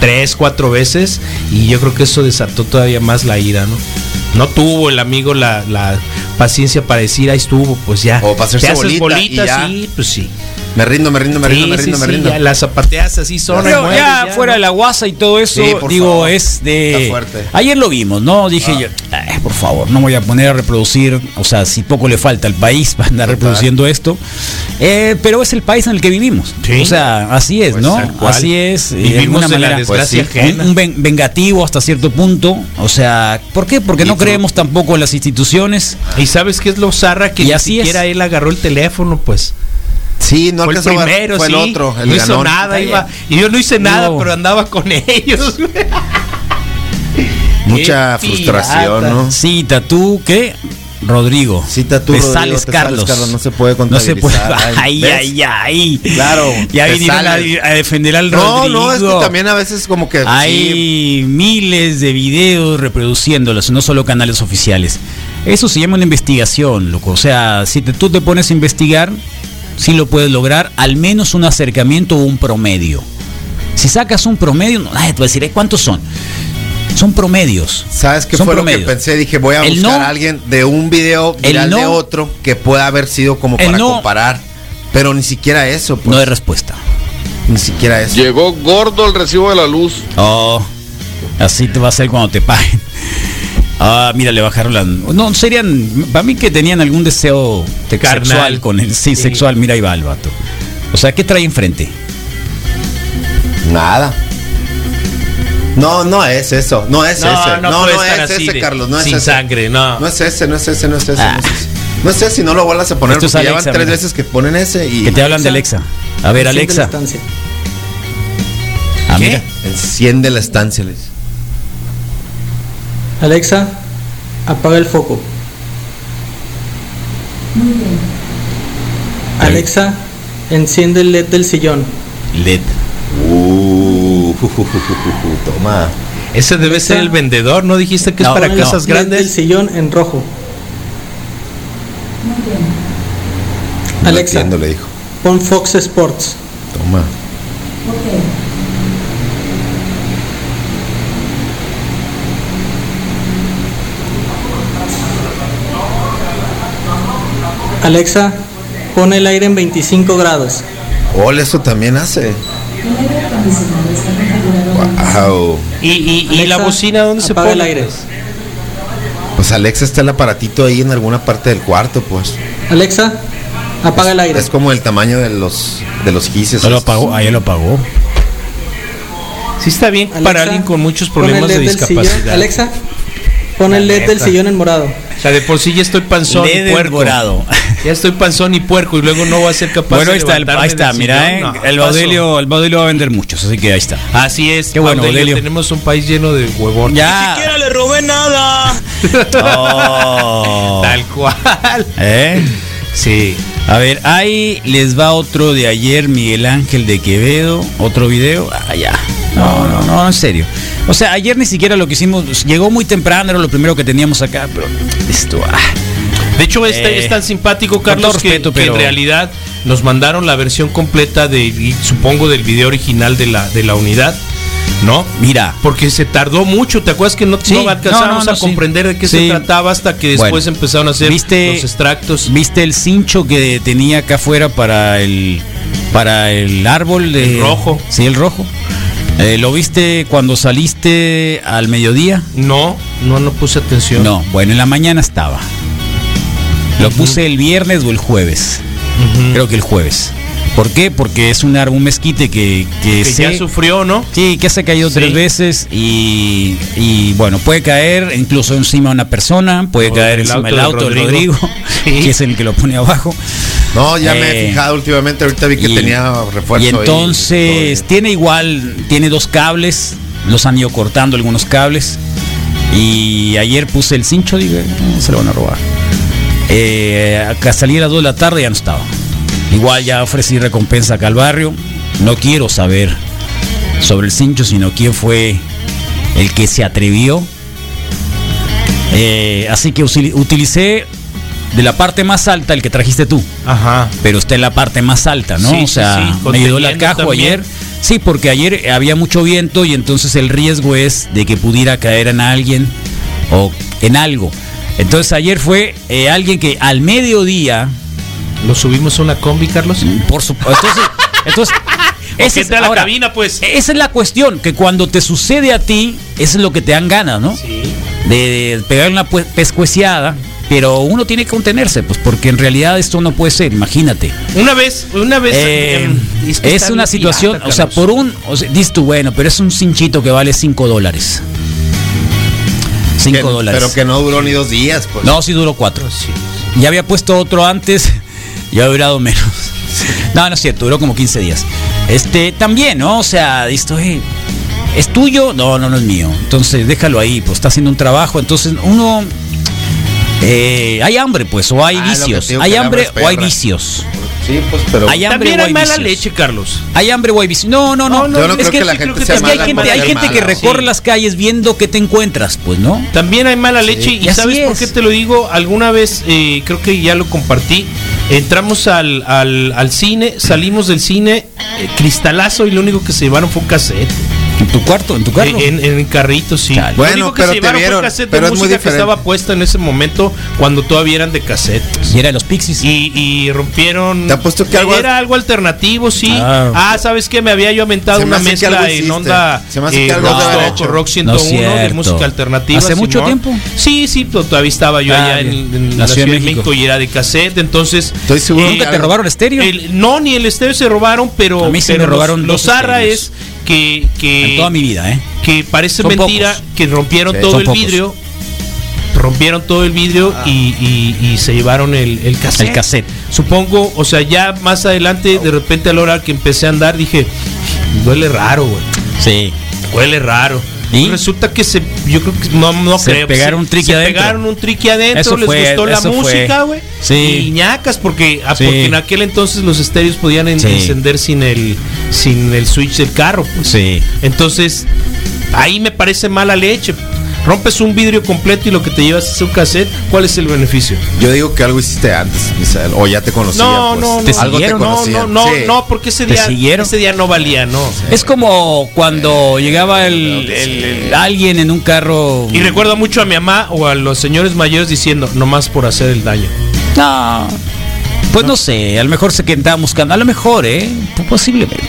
tres, cuatro veces y yo creo que eso desató todavía más la ira, ¿no? No tuvo el amigo la, la paciencia para decir, ahí estuvo, pues ya. O para hacerse haces bolita y ya. sí, pues sí. Me rindo, me rindo, me rindo, Sí, me sí, rindo, me sí, rindo. ya las zapateas así son. Pero mueres, ya, fuera de la guasa y todo eso, digo, favor. es de. Está fuerte. Ayer lo vimos, ¿no? Dije yo, "Ay, por favor, no voy a poner a reproducir, o sea, si poco le falta al país para andar reproduciendo esto. Eh, pero es el país en el que vivimos. O sea, así es, Pues, ¿no? Así es. eh, de Vivimos alguna de la manera. desgracia un- ajena. un, ven- vengativo hasta cierto punto. O sea, ¿por qué? Porque no tú- creemos tampoco en las instituciones. Y sabes qué es lo zarra que Y ni así es. siquiera él agarró el teléfono, pues. Sí, no fue el primero, fue sí. el otro, el no hizo nada, iba. Y yo no hice nada, No. pero andaba con ellos. Mucha Qué frustración, pirata. ¿no? Cita tú, ¿qué? Rodrigo. Cita tú, Te Rodrigo, sales, te sales, Carlos. No se puede No se puede. contabilizar. Ay, ay, ay. Claro, Ya vinieron a, a defender al No, Rodrigo. no, es que también a veces como que sí, Hay miles de videos reproduciéndolos, no solo canales oficiales. Eso se llama una investigación, loco. O sea, si te- tú te pones a investigar, sí lo puedes lograr, al menos un acercamiento o un promedio. Si sacas un promedio, no, nadie te va a decir, "Eh, ¿cuántos son? son promedios. ¿Sabes qué Son fue lo que pensé? Dije, voy a El buscar no- a alguien de un video El viral de no- otro que pueda haber sido como para no- comparar. Pero ni siquiera eso, pues. No hay respuesta. Ni siquiera eso. Llegó gordo el recibo de la luz. Oh, así te va a hacer cuando te paguen. Ah, mira, le bajaron la. No, serían. Para mí que tenían algún deseo Carnal. sexual con él. Sí, Sí. sexual. Mira, ahí va el vato. O sea, ¿qué trae enfrente? Nada. No, no es eso. No es No, ese. no No, puede no, estar es así ese, de- Carlos. No es sin ese. sangre, no. No es ese, no es ese, no es ese. Ah. No es ese. No es ese, si no lo vuelvas a poner Esto es porque ya van Alexa, tres mira. veces que ponen ese y. Que te hablan de Alexa. A ver, Enciende Alexa. la estancia. Ah, ¿Qué? mira. Enciende la estancia, les. Alexa, apaga el foco. Alexa, enciende el LED del sillón. LED. Uh, toma. Ese debe ser el vendedor, ¿no dijiste que es No, para Pon el casas LED del grandes? sillón en rojo. No Alexa. entiendo, le dijo. Pon Fox Sports. Toma. Alexa, pon el aire en 25 grados. Ole, eso también hace. Wow. ¿Y, y, y la bocina dónde se apaga pone? el aire. Pues Alexa está el aparatito ahí en alguna parte del cuarto, pues. Alexa, apaga el aire. Es como el tamaño de los de los gises. Lo apagó. Ah, ya lo apagó. Sí está bien Alexa, para alguien con muchos problemas de discapacidad. Alexa, pon el LED del sillón en morado. O sea, de por sí ya estoy panzón LED puerco. morado. Ya estoy panzón y puerco y luego no voy a ser capaz Bueno, de ahí está, ahí está, mira, eh, No, el. Baudelio, el Baudelio va a vender muchos, así que ahí está. Así es, Qué bueno, Baudelio, Baudelio. Tenemos un país lleno de huevón. Ya. le robé nada. Oh. Tal cual. ¿Eh? Sí. A ver, ahí les va otro de ayer, Miguel Ángel de Quevedo, otro video. Ah, ya. No, no, no, en serio. O sea, ayer ni siquiera lo que hicimos, llegó muy temprano, era lo primero que teníamos acá, pero esto, ah. De hecho, este Eh, es tan simpático, Carlos, que, en realidad nos mandaron la versión completa de, supongo, del video original de la, de la unidad, ¿no? Mira, Porque se tardó mucho, ¿te acuerdas que no, Sí, no alcanzamos no, no, a sí. comprender de qué Sí. se trataba hasta que después Bueno, empezaron a hacer ¿viste- los extractos? ¿viste el cincho que tenía acá afuera para el para el árbol de El rojo. Sí, el rojo. Eh, ¿Lo viste cuando saliste al mediodía? No, no, no puse atención. No, bueno, en la mañana estaba. Lo puse el viernes o el jueves. Creo que el jueves. ¿Por qué? Porque es un árbol, un mezquite que, que, que sé- ya sufrió, ¿no? Sí, que se ha caído Sí. tres veces y, y, bueno, puede caer incluso encima de una persona, puede O caer encima auto del de auto de Rodrigo. Rodrigo, Sí. que es el que lo pone abajo. No, ya me Eh, he fijado últimamente. Ahorita vi que y- tenía refuerzo. Y entonces tiene igual, tiene dos cables, los han ido cortando algunos cables. Y ayer puse el cincho, digo, "Eh, se lo van a robar. Eh, acá salí a las 2 de la tarde ya no estaba. Igual ya ofrecí recompensa acá al barrio. No quiero saber sobre el cincho, sino quién fue el que se atrevió. Eh, así que utilicé de la parte más alta el que trajiste tú Ajá. pero está en la parte más alta, ¿no? Sí, o sí, sea, sí, me ayudó la también. ayer. Sí, porque ayer había mucho viento y entonces el riesgo es de que pudiera caer en alguien o en algo. Entonces ayer fue eh, alguien que al mediodía, ¿Lo subimos a una combi, Carlos? por supuesto, entonces, entonces ¿O esa es, la ahora, cabina, pues? esa es la cuestión, que cuando te sucede a ti, eso es lo que te dan ganas, ¿no? Sí. de, de pegar una pescueciada, pero uno tiene que contenerse, pues porque en realidad esto no puede ser, imagínate. Una vez, una vez. Eh, que es una situación, pirata, o sea, por un, o sea, dices tú, bueno, pero es un cinchito que vale 5 dólares. 5 Que- dólares. Pero que no duró ni dos días, pues. No, sí duró 4. Sí. Ya había puesto otro antes, ya había durado menos. No, no es cierto, duró como 15 días. Este, también, ¿no? O sea, esto eh, es tuyo, no, no, no es mío. Entonces, déjalo ahí, pues está haciendo un trabajo. Entonces, uno. eh, hay hambre, pues, o hay Ah, vicios. Hay hambre o hay vicios. Sí, pues, pero. Hay hambre También o hay hay mala vicios. leche, Carlos. Hay hambre o hay. No, no, no. No, no, Yo no es creo que la gente creo sea es que hay gente, por hay que recorre Sí. las calles viendo qué te encuentras, pues, ¿no? También hay mala leche y sabes por es. qué te lo digo. Alguna vez, eh, creo que ya lo compartí. Entramos al, al, al cine, salimos del cine, eh, cristalazo y lo único que se llevaron fue un cassette. Tu cuarto, en tu carro. En, en el carrito, sí. Chale. Lo Bueno, único que pero se te llevaron fue vieron, cassette pero de es muy música que estaba puesta en ese momento cuando todavía eran de cassette. y era de los Pixies. Y, y rompieron. Te apuesto que algo- Era algo alternativo, sí. Ah. Ah, ¿sabes qué? Me había yo aventado Se una que mezcla algo en onda Se me hace que eh, algo de haber rock, hecho. rock 101 No es de música alternativa. ¿Hace mucho tiempo? Sí, sí, to- todavía estaba yo Ah, allá en, bien. en la, Ciudad de México. y era de cassette, entonces... Estoy seguro eh, ¿Nunca te robaron estéreo? el- no, ni el estéreo se robaron, pero, A mí pero me robaron los, los es que, que, en toda mi vida, ¿eh? que parece Son mentira pocos. que rompieron Sí, todo son el pocos. vidrio. Rompieron todo el vidrio y, y- y se llevaron el, el cassette. El cassette. Supongo, o sea, ya más adelante, de repente a la hora que empecé a andar, dije, huele raro, güey. Sí. Huele raro. ¿Y? Y resulta que se, yo creo que no, no Se creo. pegaron un triqui se adentro. pegaron un triqui adentro, Eso les fue, gustó la música, güey. Sí. Y ñacas, porque, ah, Sí. porque en aquel entonces los estéreos podían en- Sí. encender sin el, sin el switch del carro, pues. Sí. Entonces, ahí me parece mala leche. Rompes un vidrio completo y lo que te llevas es un cassette, ¿cuál es el beneficio? Yo digo que algo hiciste antes, Misael, o ya te conocía. No, pues. no, no. ¿Te Algo te? No, conocía. no, no, Sí. no, porque ese ¿Te día, ese día no valía, no. Es como cuando llegaba el, el- el- alguien en un carro. Y recuerdo mucho a mi mamá o a los señores mayores diciendo, nomás por hacer el daño. No. Pues no sé, a lo mejor se quedaba buscando. A lo mejor, ¿eh? Posiblemente.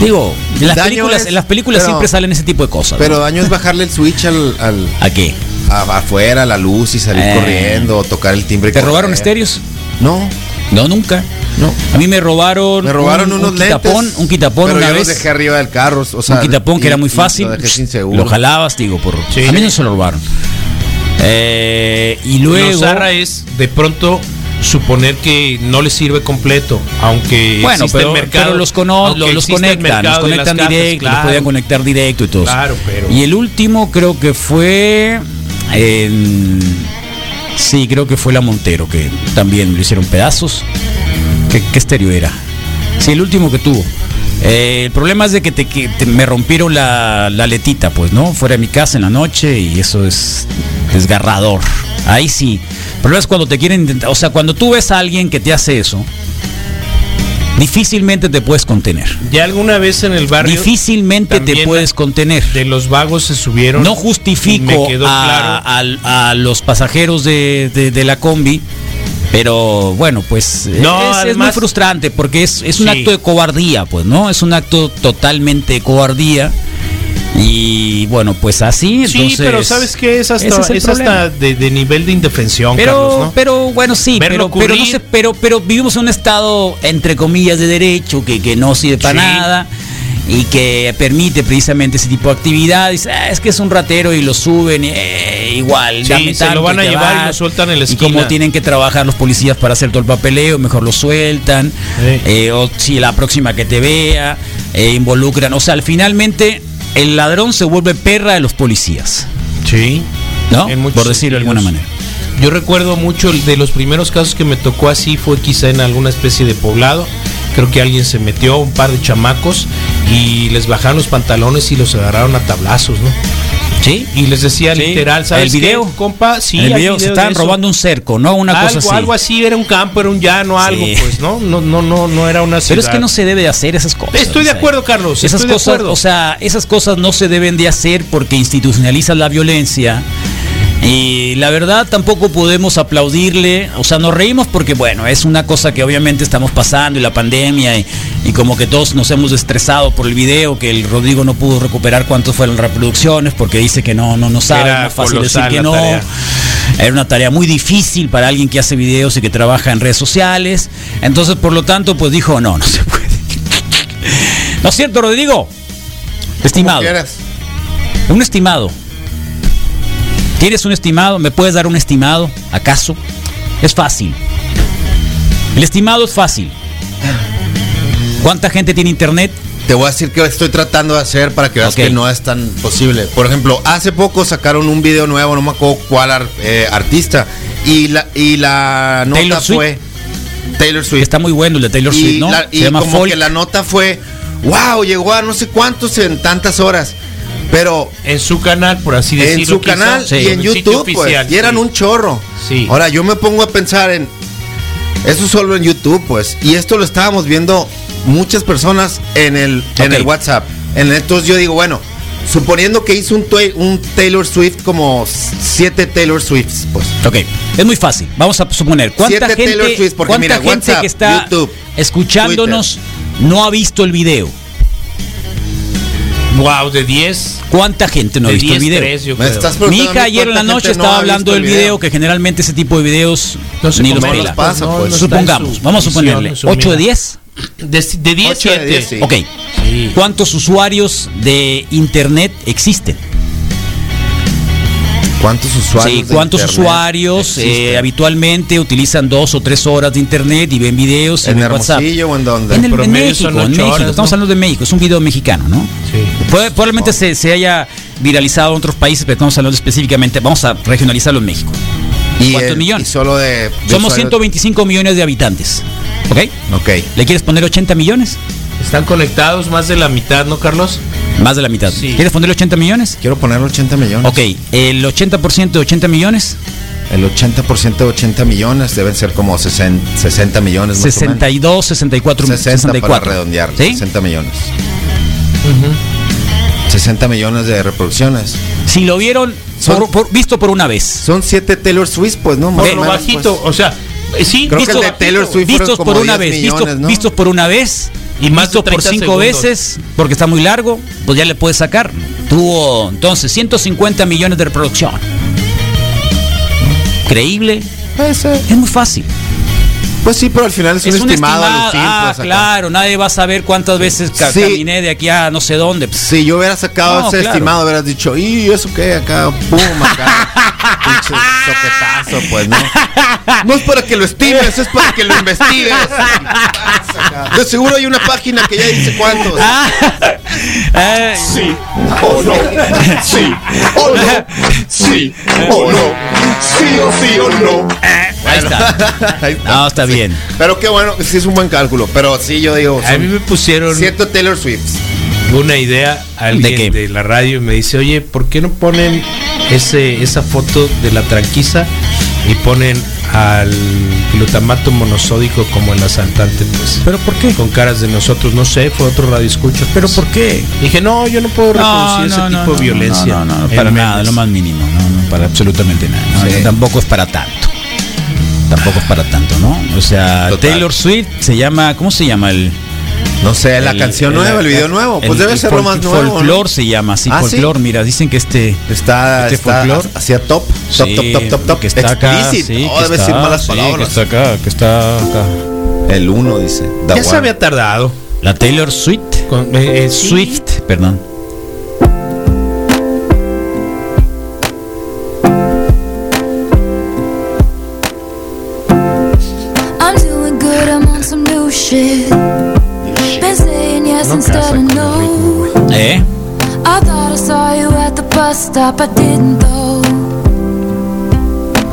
Digo, en las películas, es- en las películas pero- siempre salen ese tipo de cosas. Pero ¿no? daño es bajarle el switch al, al- ¿A qué? a- afuera, a la luz y salir Eh. corriendo, o tocar el timbre. ¿Te correr. robaron estéreos? No, No, nunca. no. A mí me robaron. Me robaron un, unos un lentes. quitapón, un quitapón pero una yo vez. los dejé arriba del carro, o sea, un quitapón que era muy fácil. Lo dejé sin seguro. Lo jalabas, digo, por. Sí. A mí no se lo robaron. Eh, y luego. Es de pronto suponer que no le sirve completo, aunque Bueno, existe pero, el mercado, pero los, cono- los, los conectan, los directo, los podían conectar directo y todo. Claro, pero- Y el último creo que fue en sí, creo que fue la Montero que también lo hicieron pedazos. ¿Qué, qué estéreo era? Sí, el último que tuvo. Eh, el problema es de que, te, que te- me rompieron la, la letita, pues, ¿no? Fuera de mi casa en la noche y eso es desgarrador. Ahí sí. Problema es cuando te quieren intentar, o sea, cuando tú ves a alguien que te hace eso, difícilmente te puedes contener. Ya alguna vez en el barrio Difícilmente te puedes contener. de los vagos se subieron. No justifico a, claro. al- a los pasajeros de, de- de la combi, pero bueno, pues No, es, es muy frustrante porque es, es un Sí. acto de cobardía, pues, ¿no? Es un acto totalmente de cobardía. Y bueno, pues así, Sí, entonces. pero ¿sabes qué? Es hasta, es hasta de, de nivel de indefensión, Pero, Carlos, ¿no? pero bueno, sí, Verlo pero, pero, no sé, pero, pero vivimos en un estado, entre comillas, de derecho, que, que no sirve para Sí. nada y que permite precisamente ese tipo de actividades. Ah, es que es un ratero y lo suben, y, eh, igual. Sí, dame se lo van a te llevar y lo sueltan en la Y como tienen que trabajar los policías para hacer todo el papeleo, mejor lo sueltan. Sí. Eh, o si la próxima que te vea, eh, involucran. O sea, finalmente el ladrón se vuelve perra de los policías. Sí. ¿No? Por decirlo de alguna manera. Yo recuerdo mucho de los primeros casos que me tocó así fue quizá en alguna especie de poblado. Creo que alguien se metió, un par de chamacos, y les bajaron los pantalones y los agarraron a tablazos, ¿no? Sí. Y les decía Sí. literal, ¿sabes El video. qué, compa? Sí, el video se estaban de robando un cerco, ¿no? Una algo, cosa así. algo así, era un campo, era un llano, algo, Sí. pues, ¿no? No, no, no, no era una ciudad. Pero es que no se debe de hacer esas cosas. Estoy de acuerdo, Carlos. Esas estoy de cosas, acuerdo. o sea, esas cosas no se deben de hacer porque institucionalizan la violencia. Y la verdad tampoco podemos aplaudirle, o sea, nos reímos porque bueno, es una cosa que obviamente estamos pasando y la pandemia y, y como que todos nos hemos estresado por el video, que el Rodrigo no pudo recuperar cuántas fueron las reproducciones porque dice que no, no, no sabe, Era más fácil decir que no. tarea. Era una tarea muy difícil para alguien que hace videos y que trabaja en redes sociales. Entonces, por lo tanto, pues dijo, no, no se puede. ¿No es cierto, Rodrigo? Estimado. Un estimado. ¿Tienes un estimado? ¿Me puedes dar un estimado? ¿Acaso? Es fácil. El estimado es fácil. ¿Cuánta gente tiene internet? Te voy a decir que estoy tratando de hacer para que veas que no es tan posible. Por ejemplo, hace poco sacaron un video nuevo, no me acuerdo cuál ar- eh, artista, y la, y la nota Taylor fue Taylor Swift. Está muy bueno el de Taylor y Swift, ¿no? la- y Se llama como Folk. que la nota fue, wow, llegó a no sé cuántos en tantas horas. Pero en su canal, por así decirlo. en su quizá, canal Sí. y en YouTube, pues, y eran sí. un chorro. Sí. Ahora yo me pongo a pensar en eso solo en YouTube, pues, y esto lo estábamos viendo muchas personas en el en el WhatsApp. En- Entonces yo digo, bueno, suponiendo que hizo un, Taylor Swift como siete Taylor Swifts, pues. Ok, es muy fácil. Vamos a suponer cuánta Siete Taylor gente, Swift, porque cuánta mira, gente WhatsApp, que está YouTube, escuchándonos no ha visto el video. Wow, de 10. ¿Cuánta gente no ha De visto el 10, video? tres, yo Me creo. estás Mi hija ayer en la noche no estaba ha hablando visto del el video. que generalmente ese tipo de videos No se ni los pela. pasa, pues. no Supongamos, su vamos a suponerle en su 8 de mira. 10. De, de 10, Ocho de 10, 7. sí. Ok. Sí. ¿Cuántos usuarios de internet existen? ¿Cuántos usuarios? Sí, ¿cuántos usuarios eh, habitualmente utilizan dos o tres horas de internet y ven videos y ¿En ven WhatsApp? Hermosillo o en dónde? En, el, en promedio México, son en México. horas, Estamos ¿no? hablando de México, es un video mexicano, ¿no? Sí. Puede- probablemente se, se haya viralizado en otros países, pero estamos hablando específicamente, vamos a regionalizarlo en México. Y ¿Cuántos el- millones? Y solo de. de Somos usuarios- 125 millones de habitantes. ¿Ok? Ok. ¿Le quieres poner 80 millones? Están conectados más de la mitad, ¿no, Carlos? Más de la mitad. Sí. ¿Quieres ponerle 80 millones? Quiero poner 80 millones. Ok, el 80% de 80 millones, El 80% de 80 millones deben ser como 60, 60 millones. más o menos. 62, 64, 60 64. para redondear. ¿Sí? 60 millones. 60 millones de reproducciones. Si lo vieron, Son- por- por- visto por una vez. Son 7 Taylor Swift, pues no más Por o lo menos, bajito, pues. o sea, eh, sí, Creo que visto el de bajito. Taylor Swift vistos por una 10 vez, millones, vistos por una vez Y más por 30 cinco segundos. veces, porque está muy largo, pues ya le puedes sacar. Tuvo entonces 150 millones de reproducción. Creíble, Puede ser. es muy fácil. Pues sí, pero al final es, Es un un estimado. ah, acá. claro, nadie va a saber cuántas veces ca- Sí. caminé de aquí a no sé dónde. Pues, Si yo hubiera sacado No, ese claro. estimado, hubieras dicho, ¿y eso qué? Acá, pum, acá. Soquetazo, pues, ¿no? No es para que lo estimes, es para que lo investigues. De seguro hay una página que ya dice cuántos. Eh, Sí o no. Sí o no. Sí o no. Sí o sí o no. ahí está. Ahí está. No, está bien. Pero qué bueno, sí es un buen cálculo. Pero sí, yo digo, A mí me pusieron siento Taylor Swift. una idea alguien ¿De la radio y me dice, oye, ¿por qué no ponen ese esa foto de la tranquiza y ponen al glutamato monosódico como el asaltante, pues? ¿Pero por qué? Con caras de nosotros, no sé, fue otro radio escucha. ¿Pero por qué? Dije, no, yo no puedo reproducir ese tipo de violencia. No, no, para nada, memes". lo más mínimo, no, no, para absolutamente nada. no, Sí. Tampoco es para tanto. Tampoco es para tanto, ¿no? O sea, Total. Taylor Swift se llama, ¿cómo se llama el? No sé, la el- canción nueva, el video nuevo. Pues el- debe el ser lo más nuevo. ¿no? Folklore se llama, así, Ah, ¿sí? folklore. Mira, dicen que este Está, Este está folclore. hacia top, top, sí, top, top, top, top. que está acá, Explícito. sí, Oh, que debe está, decir malas sí, palabras. que está acá, que está acá. El uno dice. The Ya se había tardado. La Taylor Swift, Con, eh, eh. Swift, perdón.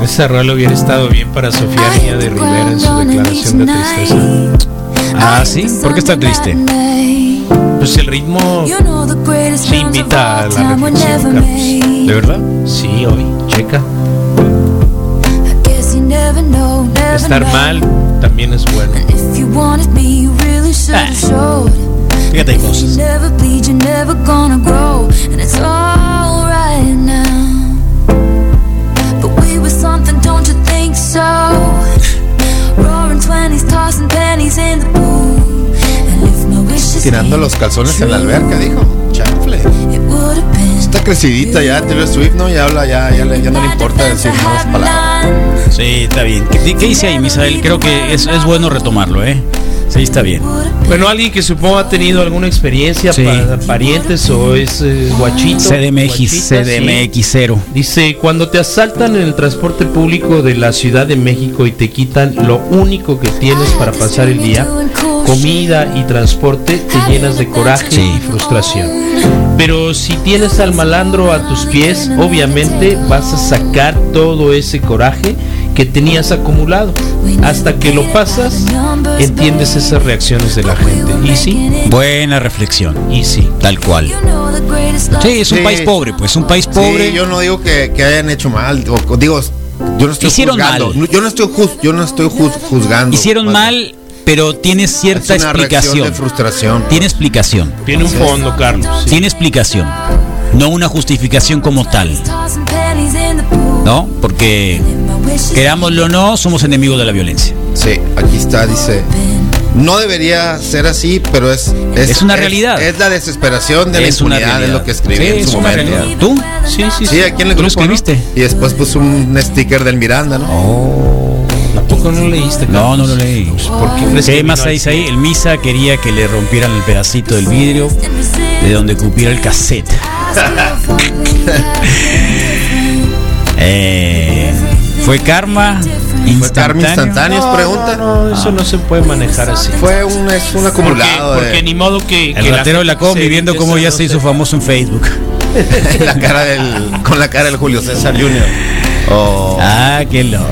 Esa rola hubiera estado bien para Sofía Niña de Rivera en su declaración de tristeza. Ah, sí, ¿por qué está triste? Pues el ritmo sí invita a la reflexión, Carlos. ¿De verdad? Sí, hoy, checa. Estar mal también es bueno. If Fíjate hay You cosas. never bleed, you're never gonna grow, and it's all right now. But we were something, don't you think so? Roaring twenties, tossing pennies in the pool. And if my wishes Tirando los calzones en la alberca, dijo. Chanfle. Está crecidita ya, Taylor Swift, ¿no? Ya habla, ya, ya, le- ya no le importa decir malas palabras. Sí, está bien. ¿Qué, qué dice ahí, Misael? Creo que es, es bueno retomarlo, ¿eh? Sí, está bien. Bueno, alguien que supongo ha tenido alguna experiencia, Sí. para parientes o es eh, guachito. CDMX, guachita, sí. CDMX 0. Dice, cuando te asaltan en el transporte público de la Ciudad de México y te quitan lo único que tienes para pasar el día, comida y transporte, te llenas de coraje Sí. y frustración. Pero si tienes al malandro a tus pies, obviamente vas a sacar todo ese coraje que tenías acumulado. Hasta que lo pasas, entiendes esas reacciones de la gente. Y sí, Buena reflexión. y sí. Tal cual. Sí, es un Sí. país pobre, pues un país pobre. Sí, yo no digo que, que hayan hecho mal. digo, yo no estoy Hicieron juzgando. mal. Yo no estoy, juz- yo no estoy juz- juzgando. Hicieron Más mal pero tiene cierta Es una reacción explicación. de frustración. Tiene explicación. Tiene un fondo, Carlos. sí. Tiene explicación. No una justificación como tal. ¿No? Porque, querámoslo o no, somos enemigos de la violencia. Sí, aquí está, dice. No debería ser así, pero es. Es una realidad. Es, la desesperación de Es la una impunidad, es lo que escribí Sí, en es su una momento. realidad. ¿Tú? Sí, sí, Sí, aquí en el ¿Tú lo escribiste? Y después puso un sticker del Miranda, ¿no? Oh. Tampoco no leíste, No, no lo leí. ¿Por qué crees que ¿Qué más así? ahí? El Misa quería que le rompieran el pedacito del vidrio de donde cupiera el cassette. Eh, ¿Fue karma? ¿Fue karma instantáneo? es pregunta. No, eso no se puede manejar así. Fue un, es un Porque, acumulado. porque de- ni modo que, El que ratero de la gente combi se viendo evite cómo ya se hizo famoso en Facebook. la cara del, con la cara del Julio César Jr. Oh. Ah, qué loco.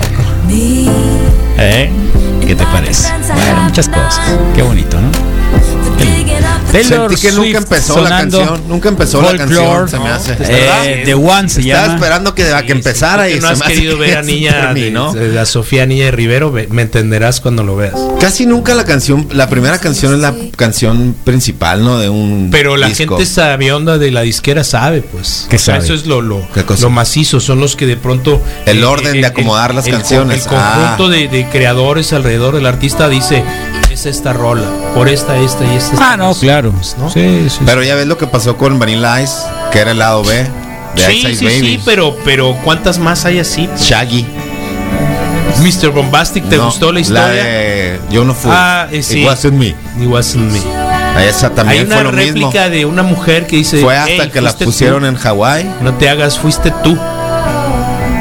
¿Eh? ¿Qué te parece? Bueno, muchas cosas. Qué bonito, ¿no? Qué lindo. Taylor Sentí que Swift nunca empezó la canción. Nunca empezó la canción, se me hace. Eh, The One se Estaba llama. esperando que, a que empezara y Que no se has me querido que ver a niña de, de la Sofía Niña de Rivero, ve- me entenderás cuando lo veas. Casi nunca la canción, la primera canción es la canción principal, ¿no? De un Pero la disco. gente sabionda de la disquera sabe, pues. ¿Qué O sea, sabe? Eso es lo, lo, lo macizo, son los que de pronto. El orden de acomodar las el canciones. con- El conjunto Ah. de, de creadores alrededor del artista dice: es esta rola, por esta, esta y esta. Ah, no, claro. ¿No? Sí, sí. Pero ya ves lo que pasó con Vanilla Ice, que era el lado B de Sí, Ice Ice sí, Baby. sí, pero, pero ¿cuántas más hay así? Shaggy. Mr. Bombastic, ¿te No, gustó la historia? de Yo no fui. Ah, eh, sí. It wasn't me. It wasn't me. Esa Hay también una fue lo réplica mismo. de una mujer que dice: Fue hasta "Hey, que la pusieron tú". en Hawái. No te hagas, fuiste tú.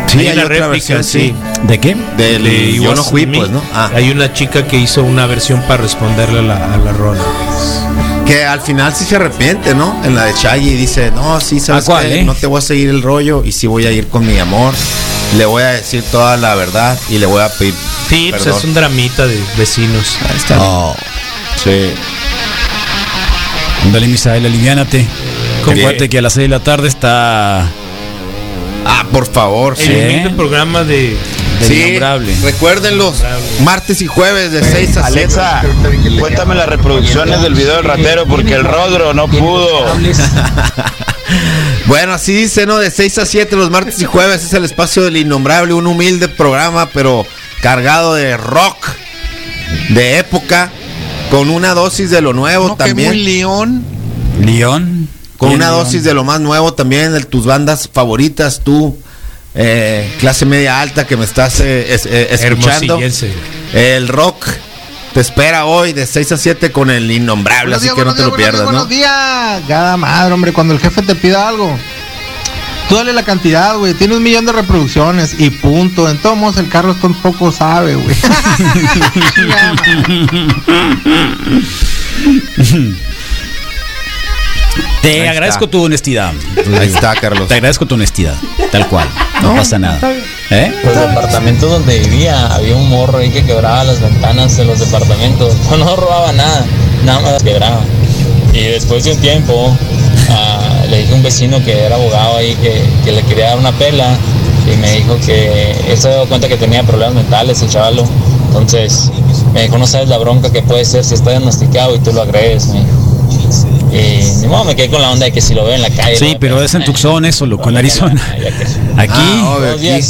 Sí, hay hay una otra réplica, versión, sí. ¿De qué? Del De It Yo no fui, pues, ¿no? Ah. Hay una chica que hizo una versión para responderle a la, a la rola. Que al final sí se arrepiente, ¿no? En la de Shaggy dice, no, sí, ¿sabes ¿A cuál, qué? eh? No te voy a seguir el rollo y sí voy a ir con mi amor. Le voy a decir toda la verdad y le voy a pedir Sí, pues perdón. es un dramita de vecinos. Ahí está. Oh. Sí. Dale, Misael, aliviánate. Acuérdate que a las 6 de la tarde está Ah, por favor, El sí. humilde programa de, Sí, innombrable. recuérdenlos. Martes y jueves de 6 a 7. Alexa, cuéntame las reproducciones del video del ratero porque el Rodro no pudo. Bueno, así dice, ¿no? De 6 a 7 los martes y jueves es el espacio del innombrable, un humilde programa, pero cargado de rock, de época, con una dosis de lo nuevo también. león. León. Con ¿Quién, una León? dosis de lo más nuevo también, de tus bandas favoritas, tú, eh, clase media alta que me estás eh, es- eh, escuchando. El rock te espera hoy de 6 a 7 con el innombrable, así que no te lo pierdas, ¿no? Buenos días. Cada madre, hombre, cuando el jefe te pida algo. Tú dale la cantidad, güey. Tiene un millón de reproducciones y punto. En todos modos, el Carlos tampoco sabe, güey. Te Ahí agradezco está. tu honestidad. Ahí está, Carlos. Te agradezco tu honestidad. Tal cual. No, pasa nada. ¿Eh? Los departamentos donde vivía, había un morro ahí que quebraba las ventanas de los departamentos. No, no robaba nada, nada más las quebraba. Y después de un tiempo, ah, le dije a un vecino que era abogado ahí que, que le quería dar una pela y me dijo que él se dio cuenta que tenía problemas mentales el chavalo. Entonces me dijo, no sabes la bronca que puede ser si está diagnosticado y tú lo agredes, me dijo. Y ni modo, me quedé con la onda de que si lo veo en la calle. Sí, pero es en Tucson eso, loco, en Arizona. Aquí. Ah, obvio, días.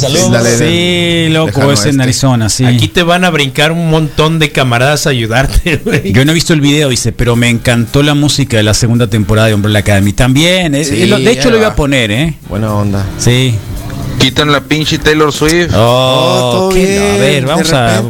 Sí, loco, es en oeste. Arizona, sí. Aquí te van a brincar un montón de camaradas a ayudarte, güey. Yo no he visto el video, dice, pero me encantó la música de la segunda temporada de Umbrella Academy. También, eh, Sí, eh, lo- de hecho lo iba a poner, ¿eh? Buena onda. Sí. Quitan la pinche Taylor Swift. Oh, todo qué- bien, a ver,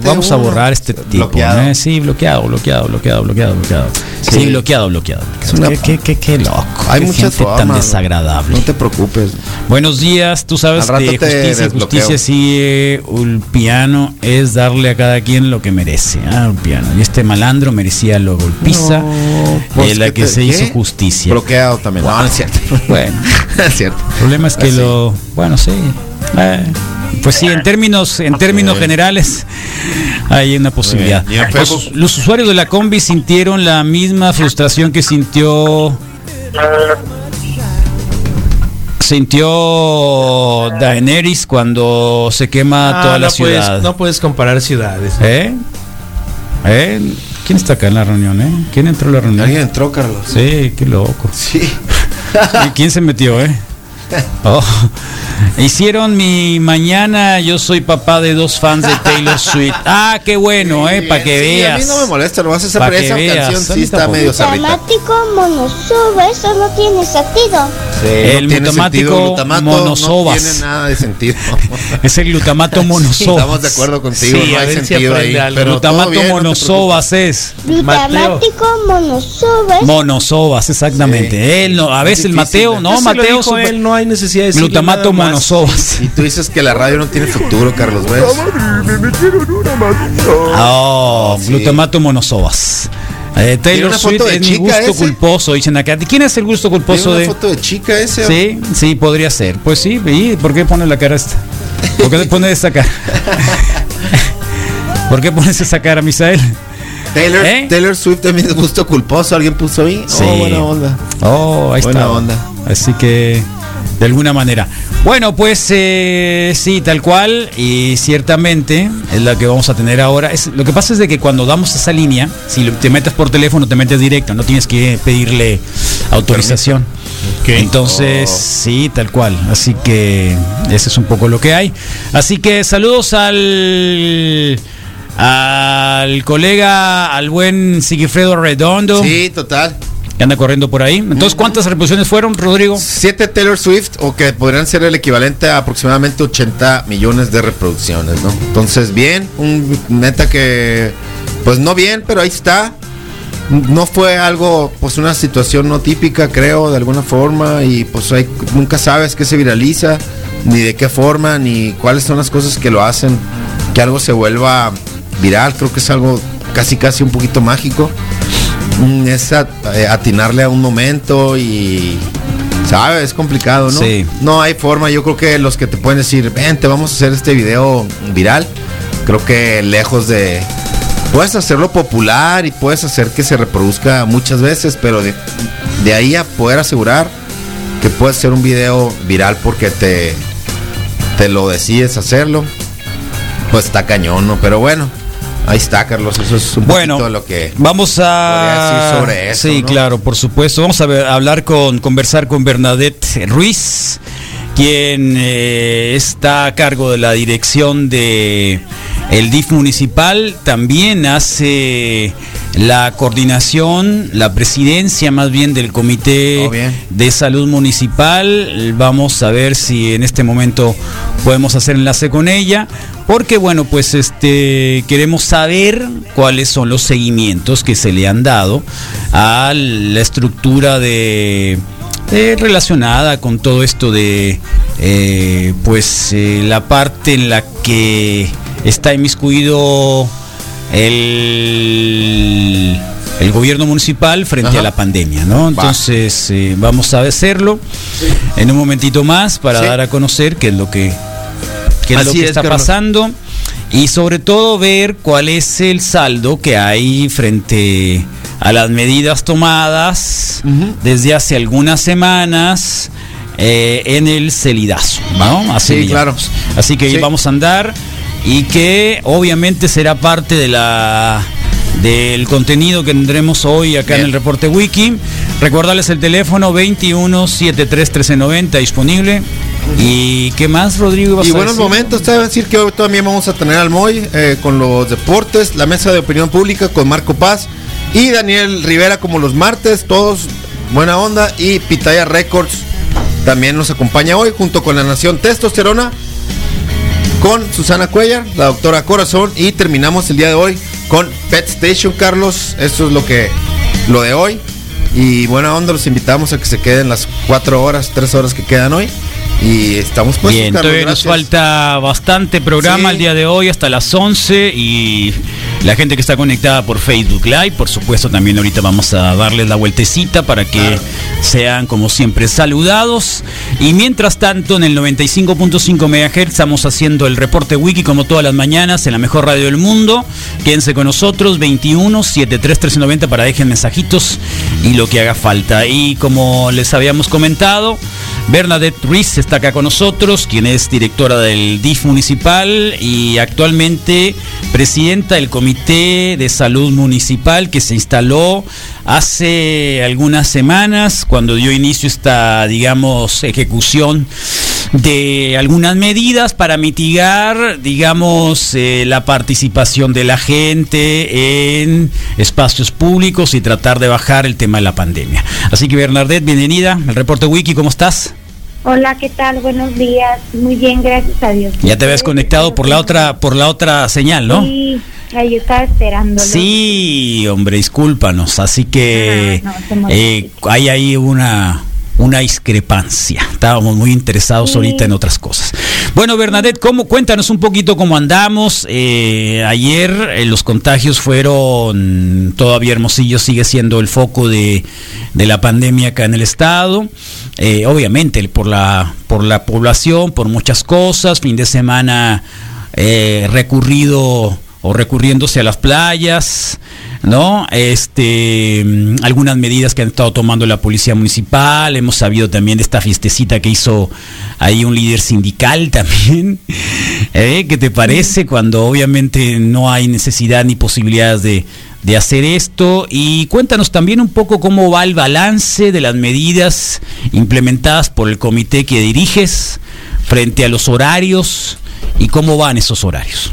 vamos a, borrar este tipo. bloqueado. ¿eh? Sí, bloqueado, bloqueado, bloqueado, bloqueado, bloqueado. Sí, Sí. bloqueado, bloqueado. Es una- Qué, qué, qué, qué loco. Hay qué muchas gente tan desagradable. No te preocupes. Buenos días, tú sabes que justicia, justicia sigue Ulpiano es darle a cada quien lo que merece. Ah, Ulpiano. Y este malandro merecía lo golpiza No, pues, la ¿qué que te- se qué? hizo justicia. Bloqueado también. No, no es cierto. Bueno, es cierto. el problema es que Así. lo, bueno, sí. Eh, pues sí, en términos, en términos generales hay una posibilidad. Los, usuarios de la combi sintieron la misma frustración que sintió sintió Daenerys cuando se quema Ah, toda la no ciudad. Puedes, no puedes comparar ciudades. ¿Eh? ¿Eh? ¿Quién está acá en la reunión, eh? ¿Quién entró a la reunión? Alguien entró, Carlos. Sí, qué loco. Sí. ¿Y quién se metió, eh? Oh. Hicieron mi mañana, yo soy papá de dos fans de Taylor Swift. Ah, qué bueno, eh, para que Sí, veas. a mí no me molesta, esa, Pa' pero que esa veas. canción A sí está tampoco. medio zarrita. Mutamático monosuba, eso no tiene sentido. Sí, El tiene glutamático sentido, glutamato monosovas. No tiene nada de sentido. Es el glutamato monosovas. Estamos de acuerdo contigo, Sí, no a hay sentido ahí. Pero glutamato bien, no es. Glutamático monosuba, eso Monosovas, exactamente. Él no, a veces el Mateo, no, lo Mateo él, no hay necesidad de glutamato monosovas. Y tú dices que la radio no tiene futuro, Carlos, ¿ves? Oh, Sí. glutamato monosovas. Eh, Taylor Swift es mi gusto ese. culposo, dicen acá. ¿Quién es el gusto ¿Tiene culposo una de? foto de chica ese? Sí, sí, podría ser. Pues sí, ¿y por qué pone la cara esta? ¿Por qué pone esta cara? ¿Por qué pones esa cara, Misael? Taylor, ¿Eh? Taylor Swift también es gusto culposo. ¿Alguien puso ahí? Sí. Oh, buena onda. Oh, ahí Buena está. onda. Así que, de alguna manera. Bueno, pues eh, sí, tal cual. Y ciertamente es la que vamos a tener ahora. Es, lo que pasa es de que cuando damos esa línea, si te metes por teléfono, te metes directo, no tienes que pedirle autorización. Entonces, sí, tal cual. Así que ese es un poco lo que hay. Así que saludos al al colega, al buen Sigifredo Redondo. Sí, total. Anda corriendo por ahí. Entonces, ¿cuántas reproducciones fueron, Rodrigo? Siete Taylor Swift, o que podrían ser el equivalente a aproximadamente 80 millones de reproducciones, ¿no? Entonces, bien, un neta que, pues no bien, pero ahí está. No fue algo, pues una situación no típica, creo, de alguna forma, y pues ahí nunca sabes qué se viraliza, ni de qué forma, ni cuáles son las cosas que lo hacen, que algo se vuelva viral, creo que es algo casi casi un poquito mágico. Mm, Es eh, atinarle a un momento y ¿sabes? Es complicado, ¿no? Sí. No hay forma, yo creo que los que te pueden decir, ven, te vamos a hacer este video viral, creo que lejos de... Puedes hacerlo popular y puedes hacer que se reproduzca muchas veces, pero de, de ahí a poder asegurar que puedes hacer un video viral porque te, te lo decides hacerlo, pues está cañón, ¿no? Pero bueno, ahí está, Carlos, eso es un Bueno, poquito lo que... Vamos a decir sobre eso, Sí, ¿no? claro, por supuesto. Vamos a ver- a hablar con conversar con Bernadette Ruiz, quien eh, está a cargo de la dirección de el DIF municipal, también hace la coordinación, la presidencia más bien del comité bien. de salud municipal. Vamos a ver si en este momento podemos hacer enlace con ella, porque bueno, pues este queremos saber cuáles son los seguimientos que se le han dado a la estructura de relacionada con todo esto de eh, pues eh, la parte en la que está inmiscuido el, el gobierno municipal frente Ajá. a la pandemia, ¿no? Entonces eh, vamos a hacerlo en un momentito más para Sí. dar a conocer qué es lo que qué es lo que es, está Carlos. pasando y sobre todo ver cuál es el saldo que hay frente a las medidas tomadas desde hace algunas semanas eh, en el celidazo, ¿no? Así Sí, claro. Así que Sí. vamos a andar y que obviamente será parte de la del contenido que tendremos hoy acá en el reporte wiki. Recordarles el teléfono 21 73 1390 disponible. ¿Y qué más, Rodrigo? Y buenos momentos, te voy a decir que hoy también vamos a tener al Moy eh, con los deportes, la mesa de opinión pública con Marco Paz y Daniel Rivera como los martes, todos buena onda y Pitaya Records también nos acompaña hoy junto con la Nación Testosterona con Susana Cuellar, la doctora Corazón y terminamos el día de hoy con Pet Station Carlos, esto es lo que lo de hoy. Y buena onda los invitamos a que se queden las cuatro horas, tres horas que quedan hoy y estamos pues Bien, Carlos, todavía nos falta bastante programa Sí. el día de hoy hasta las 11 y la gente que está conectada por Facebook Live, por supuesto también ahorita vamos a darles la vueltecita para que sean como siempre saludados y mientras tanto en el 95.5 MHz estamos haciendo el reporte wiki como todas las mañanas en la mejor radio del mundo. Quédense con nosotros 21 73 1390 para dejen mensajitos y lo que haga falta. Y como les habíamos comentado, Bernadette Ruiz está acá con nosotros, quien es directora del DIF municipal y actualmente presidenta del Comité de Salud Municipal que se instaló hace algunas semanas cuando dio inicio esta, digamos, ejecución de algunas medidas para mitigar, digamos, eh, la participación de la gente en espacios públicos y tratar de bajar el tema de la pandemia. Así que Bernadette, bienvenida al reporte Wiki, ¿cómo estás? Hola, ¿qué tal? Buenos días. Muy bien, gracias a Dios. Ya te habías conectado por la otra, por la otra señal, ¿no? Sí, ahí estaba esperándolo. Sí, hombre, discúlpanos. Así que Ah, no, eh, hay ahí una una discrepancia. Estábamos muy interesados Sí. ahorita en otras cosas. Bueno, Bernadette, ¿cómo, cuéntanos un poquito cómo andamos. Eh, ayer eh, los contagios fueron, todavía Hermosillo sigue siendo el foco de, de la pandemia acá en el estado. Eh, obviamente por la, por la población, por muchas cosas. Fin de semana recurrido o recurriéndose a las playas, ¿no? Este, mm, algunas medidas que han estado tomando la policía municipal, hemos sabido también de esta fiestecita que hizo ahí un líder sindical también, ¿eh? ¿Qué te parece cuando obviamente no hay necesidad ni posibilidades de, de hacer esto? Y cuéntanos también un poco cómo va el balance de las medidas implementadas por el comité que diriges frente a los horarios y cómo van esos horarios.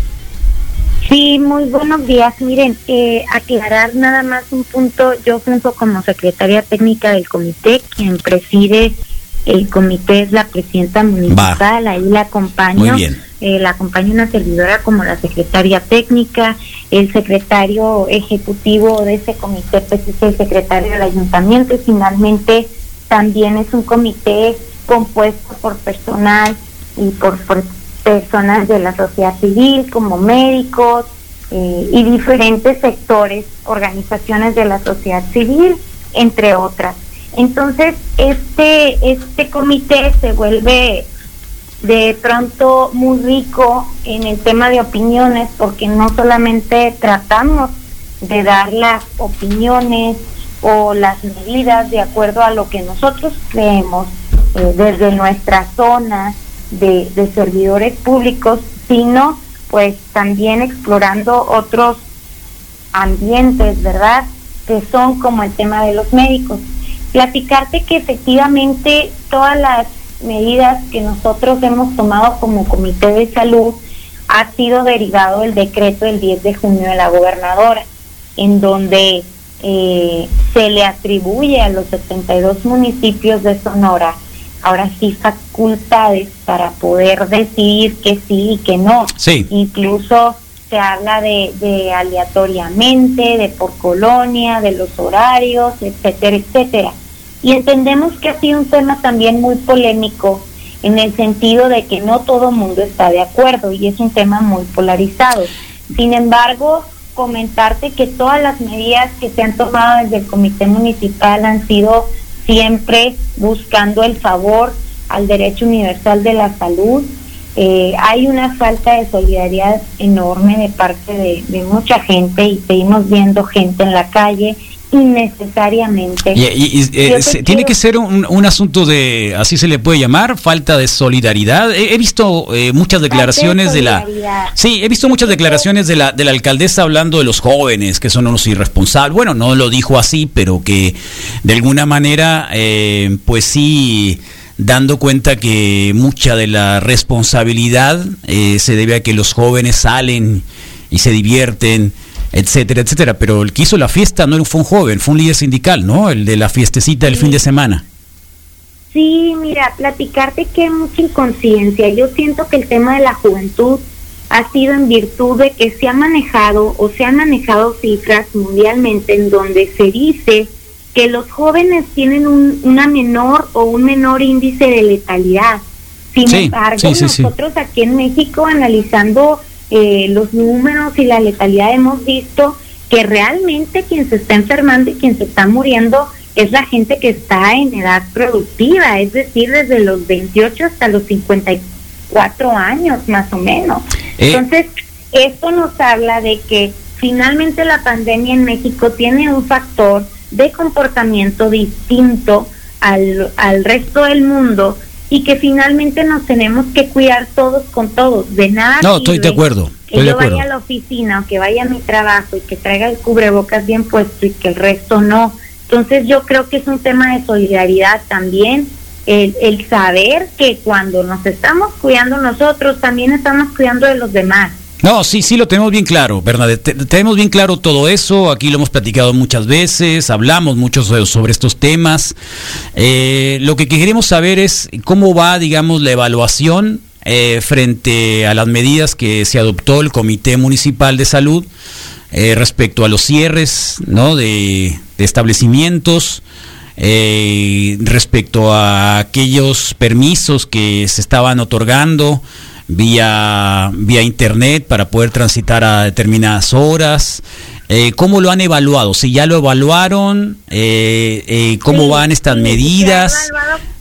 Sí, muy buenos días. Miren, eh, aclarar nada más un punto. Yo funjo como secretaria técnica del comité, quien preside el comité es la presidenta municipal, ahí la acompaño. Muy bien. Eh, la acompaña una servidora como la secretaria técnica, el secretario ejecutivo de ese comité pues es el secretario del ayuntamiento y finalmente también es un comité compuesto por personal y por, por personas de la sociedad civil como médicos eh, y diferentes sectores, organizaciones de la sociedad civil, entre otras. Entonces, este, este comité se vuelve de pronto muy rico en el tema de opiniones porque no solamente tratamos de dar las opiniones o las medidas de acuerdo a lo que nosotros creemos eh, desde nuestra zona de, de servidores públicos, sino pues también explorando otros ambientes, ¿verdad? Que son como el tema de los médicos. Platicarte que efectivamente todas las medidas que nosotros hemos tomado como Comité de Salud ha sido derivado del decreto del 10 de junio de la gobernadora, en donde eh, se le atribuye a los 72 municipios de Sonora ahora sí facultades para poder decidir que sí y que no. Sí. Incluso se habla de, de aleatoriamente, de por colonia, de los horarios, etcétera, etcétera. Y entendemos que ha sido un tema también muy polémico en el sentido de que no todo mundo está de acuerdo y es un tema muy polarizado. Sin embargo, comentarte que todas las medidas que se han tomado desde el Comité Municipal han sido siempre buscando el favor al derecho universal de la salud. Eh, hay una falta de solidaridad enorme de parte de, de mucha gente y seguimos viendo gente en la calle innecesariamente. Y, y- y, eh, se- tiene que ser un, un asunto de, así se le puede llamar, falta de solidaridad. He, he visto eh, muchas declaraciones de la... Sí, he visto muchas declaraciones de la, de la alcaldesa hablando de los jóvenes, que son unos irresponsables. Bueno, no lo dijo así, pero que de alguna manera, eh, pues sí, dando cuenta que mucha de la responsabilidad eh, se debe a que los jóvenes salen y se divierten, etcétera, etcétera. Pero el que hizo la fiesta no fue un joven, fue un líder sindical, ¿no? El de la fiestecita del fin de semana. Sí, mira, platicarte que hay mucha inconsciencia. Yo siento que el tema de la juventud ha sido en virtud de que se ha manejado o se han manejado cifras mundialmente en donde se dice que los jóvenes tienen un, una menor o un menor índice de letalidad. Sin Sí, embargo, sí, sí, sí. nosotros aquí en México analizando eh, los números y la letalidad hemos visto que realmente quien se está enfermando y quien se está muriendo es la gente que está en edad productiva, es decir, desde los 28 hasta los 54 años más o menos. Eh. Entonces, esto nos habla de que finalmente la pandemia en México tiene un factor de comportamiento distinto al, al resto del mundo y que finalmente nos tenemos que cuidar todos con todos. De nada No, estoy de sirve acuerdo. que de yo vaya a la oficina o que vaya a mi trabajo y que traiga el cubrebocas bien puesto y que el resto no. Entonces yo creo que es un tema de solidaridad también, el, el saber que cuando nos estamos cuidando nosotros, también estamos cuidando de los demás. No, sí, sí lo tenemos bien claro, Bernadette. Te- Tenemos bien claro todo eso. Aquí lo hemos platicado muchas veces, hablamos mucho sobre, estos temas. Eh, lo que queremos saber es cómo va, digamos, la evaluación eh, frente a las medidas que se adoptó el Comité Municipal de Salud eh, respecto a los cierres, ¿no? De, de establecimientos. eh, respecto a aquellos permisos que se estaban otorgando vía, vía internet para poder transitar a determinadas horas. Eh, ¿Cómo lo han evaluado? Si ya lo evaluaron, eh, eh, ¿cómo Sí, van estas sí, medidas?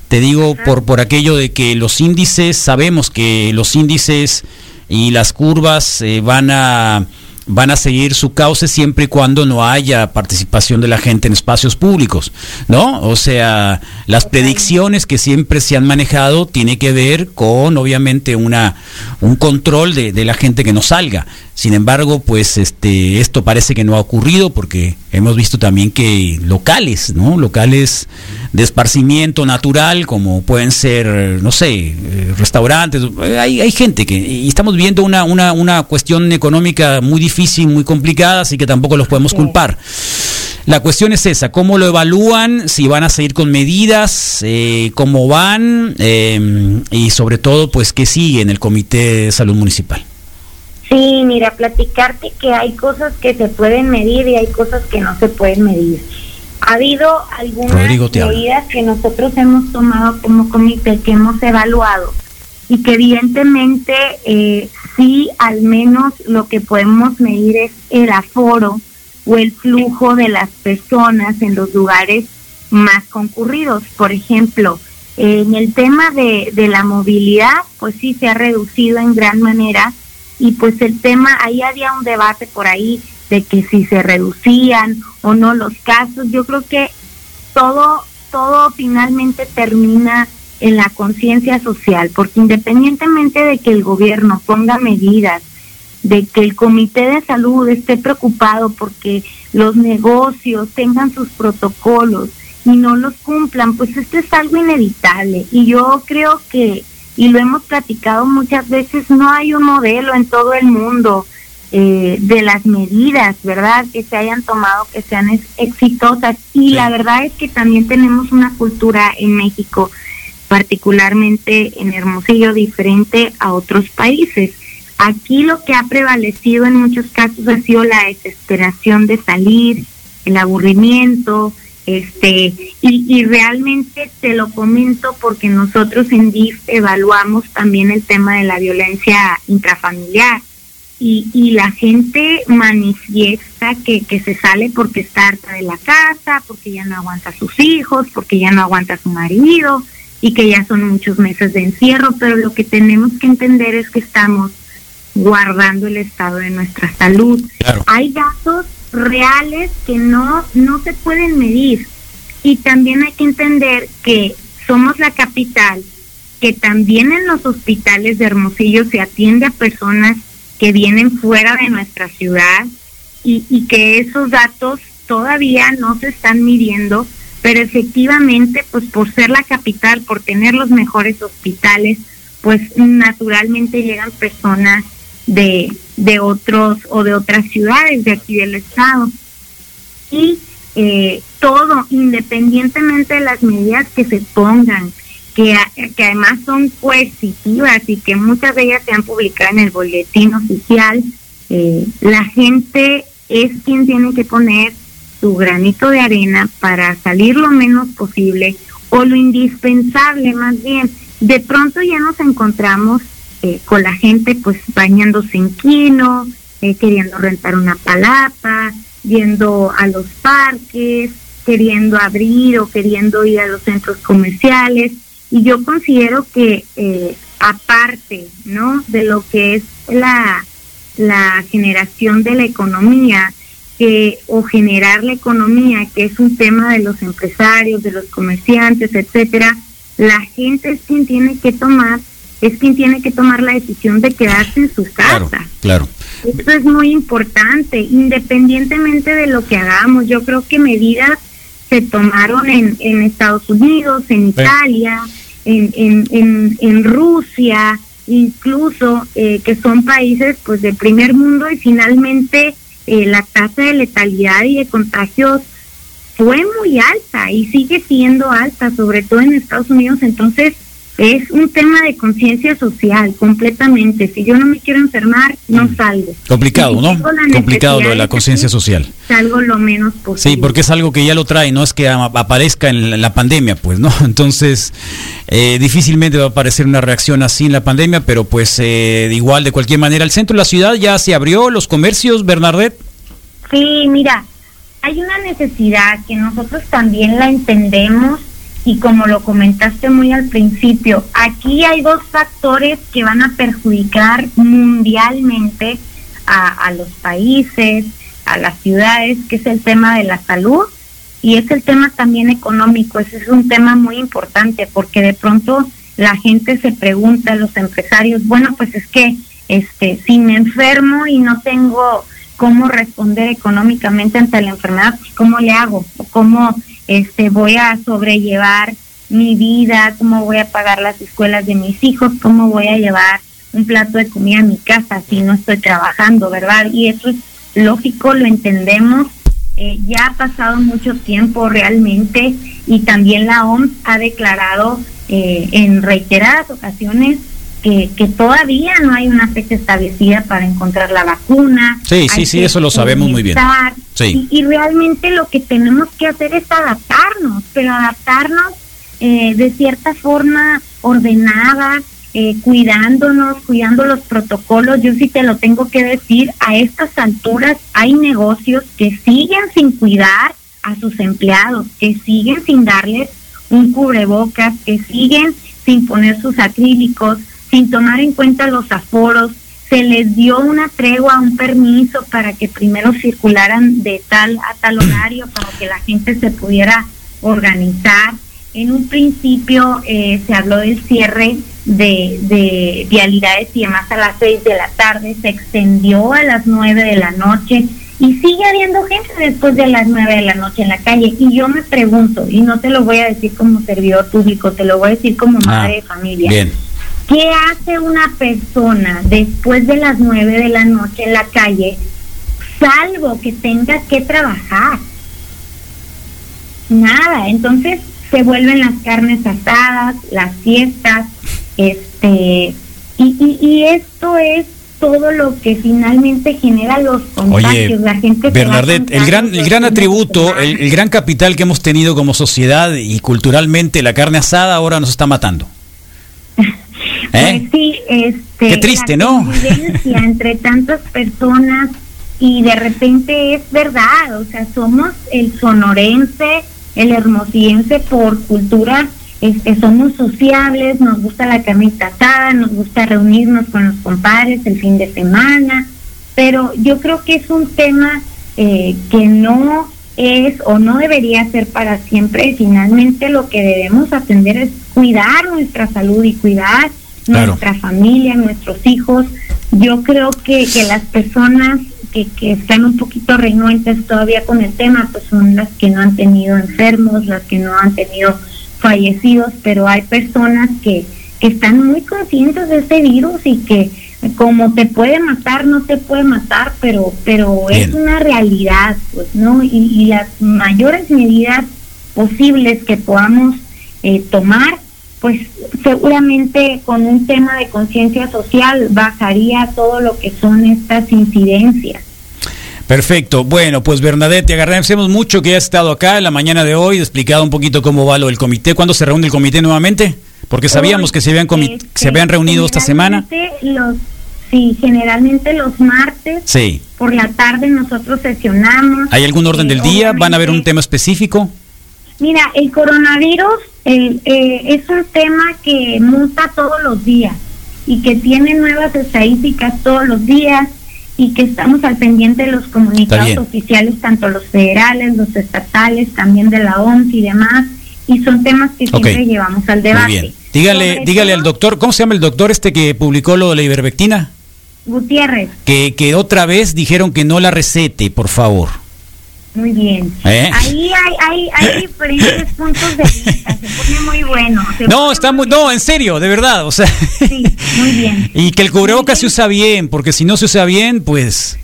Te digo por, por aquello de que los índices, sabemos que los índices y las curvas eh, van a van a seguir su cauce siempre y cuando no haya participación de la gente en espacios públicos, ¿no? O sea, las predicciones que siempre se han manejado tiene que ver con, obviamente, una un control de, de la gente que no salga. Sin embargo, pues este esto parece que no ha ocurrido porque hemos visto también que locales, ¿no? Locales de esparcimiento natural, como pueden ser, no sé, eh, restaurantes, eh, hay, hay gente que, y estamos viendo una, una, una cuestión económica muy difícil, muy complicada, así que tampoco los podemos culpar. La cuestión es esa, ¿cómo lo evalúan? Si van a seguir con medidas, eh, cómo van, eh, y sobre todo, pues, qué sigue en el Comité de Salud Municipal. Sí, mira, platicarte que hay cosas que se pueden medir y hay cosas que no se pueden medir. Ha habido algunas medidas que nosotros hemos tomado como comité, que hemos evaluado y que evidentemente eh, sí, al menos lo que podemos medir es el aforo o el flujo de las personas en los lugares más concurridos. Por ejemplo, en el tema de, de la movilidad, pues sí se ha reducido en gran manera y pues el tema, ahí había un debate por ahí de que si se reducían o no los casos, yo creo que todo, todo finalmente termina en la conciencia social, porque independientemente de que el gobierno ponga medidas, de que el comité de salud esté preocupado porque los negocios tengan sus protocolos y no los cumplan, pues esto es algo inevitable. Y yo creo que, y lo hemos platicado muchas veces, no hay un modelo en todo el mundo eh, de las medidas, ¿verdad? Que se hayan tomado, que sean ex- exitosas. Y la verdad es que también tenemos una cultura en México, particularmente en Hermosillo, diferente a otros países. Aquí lo que ha prevalecido en muchos casos ha sido la desesperación de salir, el aburrimiento, este, y, y realmente te lo comento porque nosotros en DIF evaluamos también el tema de la violencia intrafamiliar y, y la gente manifiesta que, que se sale porque está harta de la casa, porque ya no aguanta a sus hijos, porque ya no aguanta a su marido y que ya son muchos meses de encierro, pero lo que tenemos que entender es que estamos guardando el estado de nuestra salud. Hay datos reales que no, no se pueden medir y también hay que entender que somos la capital, que también en los hospitales de Hermosillo se atiende a personas que vienen fuera de nuestra ciudad y, y que esos datos todavía no se están midiendo, pero efectivamente, pues por ser la capital, por tener los mejores hospitales, pues naturalmente llegan personas de, de otros o de otras ciudades de aquí del estado. Y eh, todo, independientemente de las medidas que se pongan, que, que además son coercitivas y que muchas de ellas se han publicado en el boletín oficial, eh, la gente es quien tiene que poner su granito de arena para salir lo menos posible o lo indispensable más bien. De pronto ya nos encontramos eh, con la gente pues bañándose en quino, eh, queriendo rentar una palapa, yendo a los parques, queriendo abrir o queriendo ir a los centros comerciales. Y yo considero que eh, aparte, ¿no? De lo que es la, la generación de la economía, que, o generar la economía, que es un tema de los empresarios, de los comerciantes, etcétera, la gente es quien tiene que tomar es quien tiene que tomar la decisión de quedarse en su casa. Claro. Esto es muy importante, independientemente de lo que hagamos. Yo creo que medidas se tomaron en, en Estados Unidos, en Italia, en, en, en, en Rusia, incluso eh, que son países pues de primer mundo y finalmente eh, la tasa de letalidad y de contagios fue muy alta y sigue siendo alta, sobre todo en Estados Unidos. Entonces, es un tema de conciencia social completamente. Si yo no me quiero enfermar, no salgo. Complicado, ¿no? Complicado lo de la conciencia social. Salgo lo menos posible. Sí, porque es algo que ya lo trae, no es que aparezca en la, pandemia, pues, ¿no? Entonces, eh, difícilmente va a aparecer una reacción así en la pandemia, pero pues eh, igual, de cualquier manera, el centro de la ciudad ya se abrió, los comercios, Bernardet. Sí, mira, hay una necesidad que nosotros también la entendemos y como lo comentaste muy al principio, aquí hay dos factores que van a perjudicar mundialmente a, los países, a las ciudades, que es el tema de la salud y es el tema también económico. Ese es un tema muy importante porque de pronto la gente se pregunta, los empresarios, bueno, pues es que este, si me enfermo y no tengo cómo responder económicamente ante la enfermedad, ¿cómo le hago? ¿O ¿Cómo este, voy a sobrellevar mi vida? ¿Cómo voy a pagar las escuelas de mis hijos? ¿Cómo voy a llevar un plato de comida a mi casa si no estoy trabajando, verdad? Y eso es lógico, lo entendemos. Eh, ya ha pasado mucho tiempo realmente y también la OMS ha declarado eh, en reiteradas ocasiones que, que todavía no hay una fecha establecida para encontrar la vacuna. Sí, sí, sí, eso lo sabemos muy bien. comenzar. Sí. Y, y realmente lo que tenemos que hacer es adaptarnos, pero adaptarnos eh, de cierta forma ordenada, eh, cuidándonos, cuidando los protocolos. Yo sí te lo tengo que decir, a estas alturas hay negocios que siguen sin cuidar a sus empleados, que siguen sin darles un cubrebocas, que siguen sin poner sus acrílicos, sin tomar en cuenta los aforos. Se les dio una tregua, un permiso para que primero circularan de tal a tal horario para que la gente se pudiera organizar. En un principio eh, se habló del cierre de, de vialidades y demás a las seis de la tarde, se extendió a las nueve de la noche y sigue habiendo gente después de las nueve de la noche en la calle. Y yo me pregunto, y no te lo voy a decir como servidor público, te lo voy a decir como madre de familia. Bien. ¿Qué hace una persona después de las nueve de la noche en la calle, salvo que tenga que trabajar? Nada, entonces se vuelven las carnes asadas, las fiestas, este, y, y, y esto es todo lo que finalmente genera los contagios. Oye, la gente Bernardet, el gran, el gran atributo, el, el gran capital que hemos tenido como sociedad y culturalmente, la carne asada ahora nos está matando. ¿Eh? Pues sí, este, Qué triste, la ¿no? entre tantas personas y de repente es verdad, o sea, somos el sonorense, el hermosillense por cultura, este, somos sociables, nos gusta la carnita asada, nos gusta reunirnos con los compadres el fin de semana, pero yo creo que es un tema eh, que no es o no debería ser para siempre. Finalmente lo que debemos atender es cuidar nuestra salud y cuidar Claro. nuestra familia, nuestros hijos. Yo creo que, que las personas que, que están un poquito renuentes todavía con el tema, pues son las que no han tenido enfermos, las que no han tenido fallecidos, pero hay personas que, que están muy conscientes de este virus y que como te puede matar, no te puede matar, pero pero es una realidad, pues, ¿no? Y, y las mayores medidas posibles que podamos eh, tomar, pues seguramente con un tema de conciencia social bajaría todo lo que son estas incidencias. Perfecto. Bueno, pues Bernadette, te agradecemos mucho que hayas estado acá en la mañana de hoy, explicado un poquito cómo va lo del comité. ¿Cuándo se reúne el comité nuevamente? Porque sabíamos que se habían, Este, se habían reunido esta semana. Los, sí, generalmente los martes Sí. por la tarde nosotros sesionamos. ¿Hay algún orden Eh, del día? ¿Van a haber un tema específico? Mira, el coronavirus el, eh, es un tema que muta todos los días y que tiene nuevas estadísticas todos los días y que estamos al pendiente de los comunicados oficiales, tanto los federales, los estatales, también de la OMS y demás, y son temas que Ok. siempre llevamos al Muy debate. bien. Dígale, Sobre dígale todo- al doctor, ¿cómo se llama el doctor este que publicó lo de la ivermectina? Gutiérrez, Que, que otra vez dijeron que no la recete, por favor. Muy bien. ¿Eh? Ahí hay, hay, hay diferentes puntos de vista, se pone muy bueno. No, está muy, no, en serio, de verdad, o sea. muy bien. Y que el cubrebocas se usa bien, porque si no se usa bien, pues.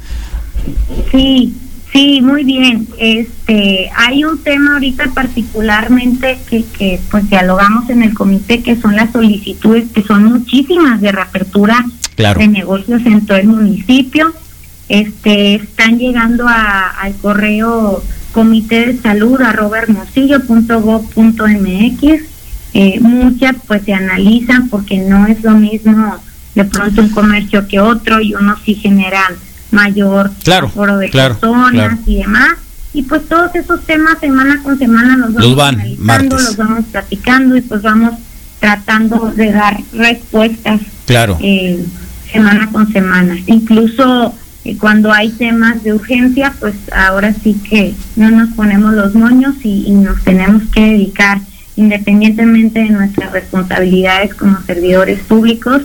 Sí, sí, muy bien. Este, hay un tema ahorita particularmente que, que pues dialogamos en el comité que son las solicitudes que son muchísimas de reapertura Claro. de negocios en todo el municipio. Este, están llegando a- al correo comité de salud arroba hermosillo.gov.mx. Eh, muchas pues se analizan porque no es lo mismo de pronto un comercio que otro y unos sí generan mayor Claro, aforo de claro, personas claro. y demás. Y pues todos esos temas semana con semana los vamos Los van, analizando, los vamos platicando y pues vamos tratando de dar respuestas Claro. eh, semana con semana. Incluso eh, cuando hay temas de urgencia, pues ahora sí que no nos ponemos los moños y, y nos tenemos que dedicar, independientemente de nuestras responsabilidades como servidores públicos,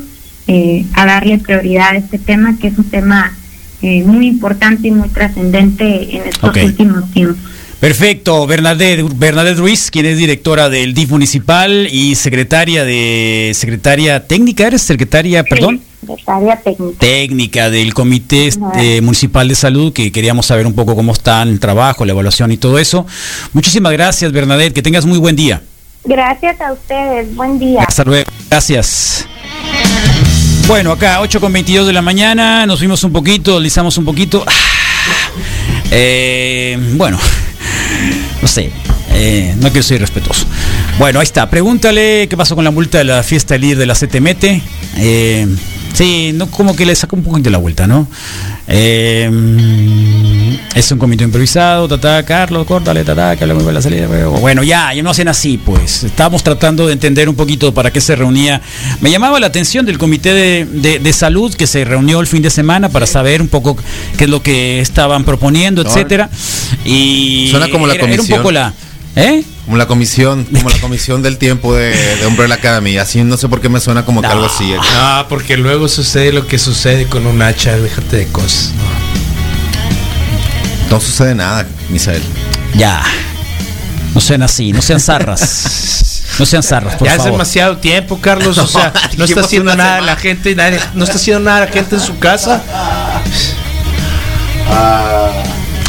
eh, a darle prioridad a este tema, que es un tema eh, muy importante y muy trascendente en estos últimos tiempos. Perfecto, Bernadette, Bernadette Ruiz, quien es directora del DIF municipal y secretaria de secretaria técnica, ¿eres secretaria, perdón? Secretaria técnica. Técnica del Comité este, Municipal de Salud, que queríamos saber un poco cómo está el trabajo, la evaluación y todo eso. Muchísimas gracias, Bernadette, que tengas muy buen día. Gracias a ustedes, buen día. Hasta luego. Gracias. Bueno, acá 8 con 22 de la mañana, nos fuimos un poquito, deslizamos un poquito. Ah. Eh, bueno, no sé, eh, no quiero ser respetuoso. Bueno, ahí está. Pregúntale qué pasó con la multa de la fiesta líder de la CTMT. Eh, sí, no, como que le sacó un poquito la vuelta, ¿no? Eh, es un comité improvisado, tata, Carlos, córtale, tata, que habla muy bien la salida. pero Bueno, ya, ya no hacen así, pues. Estábamos tratando de entender un poquito para qué se reunía. Me llamaba la atención del comité de, de- de salud que se reunió el fin de semana para saber un poco qué es lo que estaban proponiendo, etcétera. Y Suena como la era, era un comisión. poco la. ¿Eh? Como la comisión, como la comisión del tiempo de, de Umbrella Academy. Así no sé por qué me suena como que algo así. eh. No, porque luego sucede lo que sucede con un hacha, déjate de cosas. No sucede nada, Misael. Ya. No sean así, no sean zarras. No sean zarras, por ya es favor. demasiado tiempo, Carlos. o sea, no está haciendo nada la gente, nadie- no está haciendo nada la gente en su casa.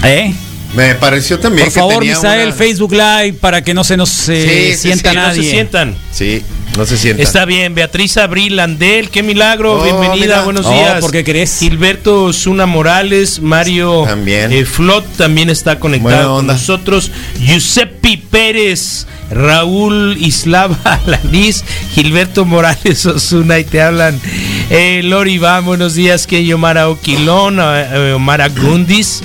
¿Eh? Me pareció también Por que favor, tenía Misael, una- Facebook Live para que no se nos eh, Sí, sí, sienta sí, no se nadie. Se sientan. Sí, no se sienta. Está bien, Beatriz Abril Andel, qué milagro, Oh, bienvenida, mira. buenos Oh, días. ¿por qué crees? Gilberto Zuna Morales, Mario También. eh, Flot también está conectado con nosotros. Giuseppe Pérez, Raúl Islava Alanis, Gilberto Morales Osuna y te hablan. Eh, Lori va, buenos días, que Omara Oquilón, eh, Omara Gundis.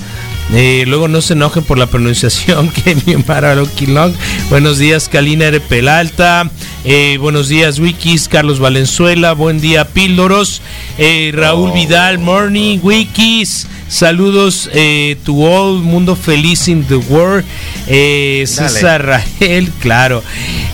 Eh, luego no se enojen por la pronunciación que mi Oquilón. Buenos días, Kalina R. Pelalta. Eh, buenos días, Wikis, Carlos Valenzuela. Buen día, Píldoros. Eh, Raúl Vidal, Morning, Wikis. Saludos eh, to all, mundo feliz in the world. Eh. César Rael, claro.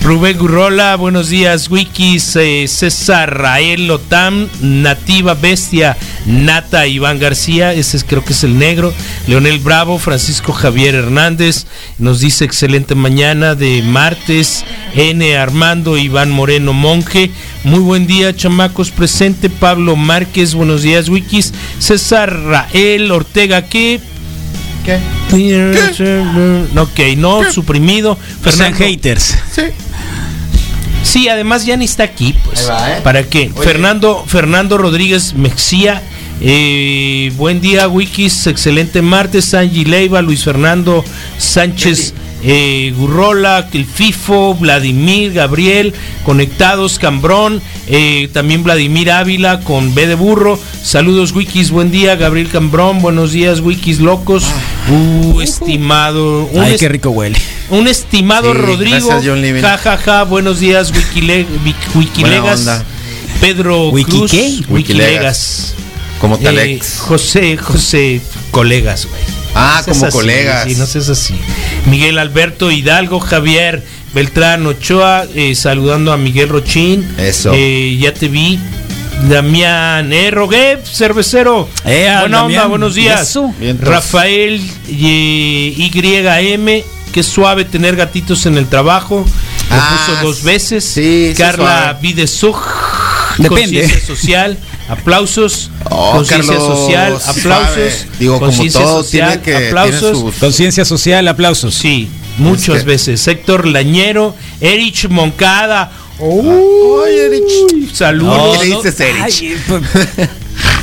Rubén Gurrola, buenos días, Wikis. Eh, César Rael Lotam, Nativa Bestia, Nata Iván García, ese es- creo que es el negro. Leonel Bravo, Francisco Javier Hernández, nos dice excelente mañana de martes. N. Armando Iván Moreno Monje, muy buen día, chamacos presente. Pablo Márquez, buenos días, Wikis. César Rael Ortega, ¿qué? ¿Qué? Ok, no, suprimido. Sean Fernando- haters. Sí, además ya ni está aquí, pues. Va, ¿eh? ¿Para qué? Oye. Fernando, Fernando Rodríguez Mexía. eh, buen día, Wikis. Excelente martes. Angie Leiva, Luis Fernando Sánchez eh, Gurrola, el FIFO, Vladimir, Gabriel, conectados, Cambrón, eh, también Vladimir Ávila con B de burro. Saludos, Wikis, buen día, Gabriel Cambrón, buenos días, Wikis locos. Uh, estimado. un Ay, qué rico huele. un estimado Sí, Rodrigo. gracias. Ja, ja, ja. Buenos días, Wikile- Wik- Wikilegas. onda. Pedro ¿Wiki Cruz. qué? Wikilegas. Wikilegas. Como Eh, Talex. José, José, colegas, güey. Ah, No como así, colegas. Sí, no seas así. Miguel Alberto Hidalgo, Javier Beltrán Ochoa, eh, saludando a Miguel Rochín. Eso. Eh, ya te vi. Damián eh, Rogué, cervecero. Eh, Buena Damián. onda, buenos días. Rafael eh, YM, qué suave tener gatitos en el trabajo. Lo Ah, puso dos veces. sí, Carla. Videsug, Depende. conciencia social. Aplausos. Oh, conciencia social. Aplausos. Digo, como conciencia todo social, tiene que- tiene aplausos. sus- Conciencia social, aplausos. Sí, muchas Es que- veces. Héctor Lañero, Erich Moncada. Oye, Erich. Saludos. ¿Qué le dices, Erich? Ay, pues,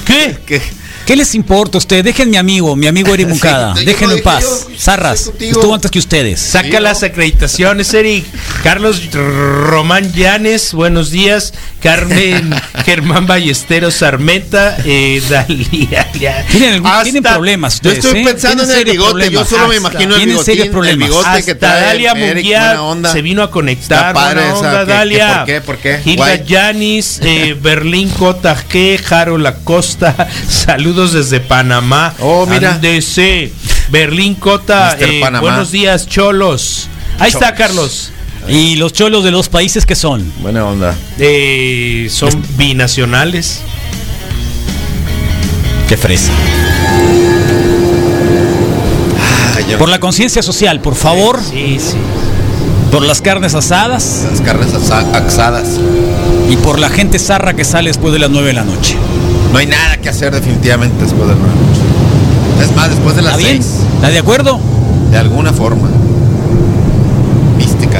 ¿Qué? ¿Qué? ¿Qué les importa a ustedes? Dejen mi amigo, mi amigo Eric Moncada. Sí, Déjenlo lo en paz. yo, Zarras, estuvo antes que ustedes. Saca las acreditaciones, Eric. Carlos Román Llanes, buenos días. Carmen Germán Ballesteros Sarmenta, eh, Dalia. Tienen, algún- Hasta- tienen problemas Yo estoy ¿eh? pensando en el bigote. Yo problemas. solo me imagino el Tienen serios bigotín, el problemas. bigote que Hasta trae Dalia Munguía se vino a conectar. Padre buena esa, onda, que- que Dalia. ¿por qué? ¿Por qué? Hilda. Yanis, eh, Berlín Cota G, Jaro Lacosta. Saludos desde Panamá. Oh, mira. Ándese. Berlín Cota. Eh, buenos días, Cholos. Ahí está, Carlos. ¿Y los cholos de los países que son? Buena onda. Eh, son binacionales. Qué fresa. Ah, Por la conciencia social, por favor. Sí, sí. Por las carnes asadas Las carnes asa- asadas. y por la gente zarra que sale después de las 9 de la noche. No hay nada que hacer definitivamente después de la noche. Es más, después de las ¿Está bien? seis. ¿Está de acuerdo? De alguna forma. Mística.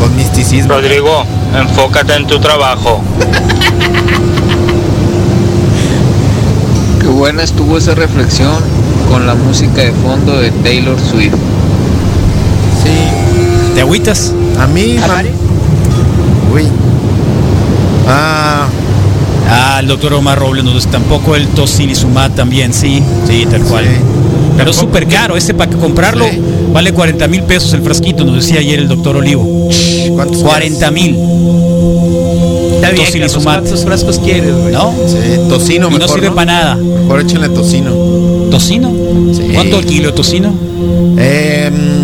Con misticismo. Rodrigo, enfócate en tu trabajo. Qué buena estuvo esa reflexión con la música de fondo de Taylor Swift. Sí. ¿Te agüitas? A mí. a- Uy. Ah. Ah, el doctor Omar Robles nos dice tampoco el tocilizumab también, sí, sí, tal cual. Sí. Pero es súper caro, ese para comprarlo Sí. vale 40 mil pesos el frasquito, nos decía ayer el doctor Olivo. ¿Cuántos 40 mil. ¿cuántos frascos quieres, güey? ¿no? Sí, tocino Y no mejor. sirve ¿no? para nada. Mejor échenle tocino. ¿Tocino? Sí. ¿Cuánto el kilo de tocino? Eh, mm,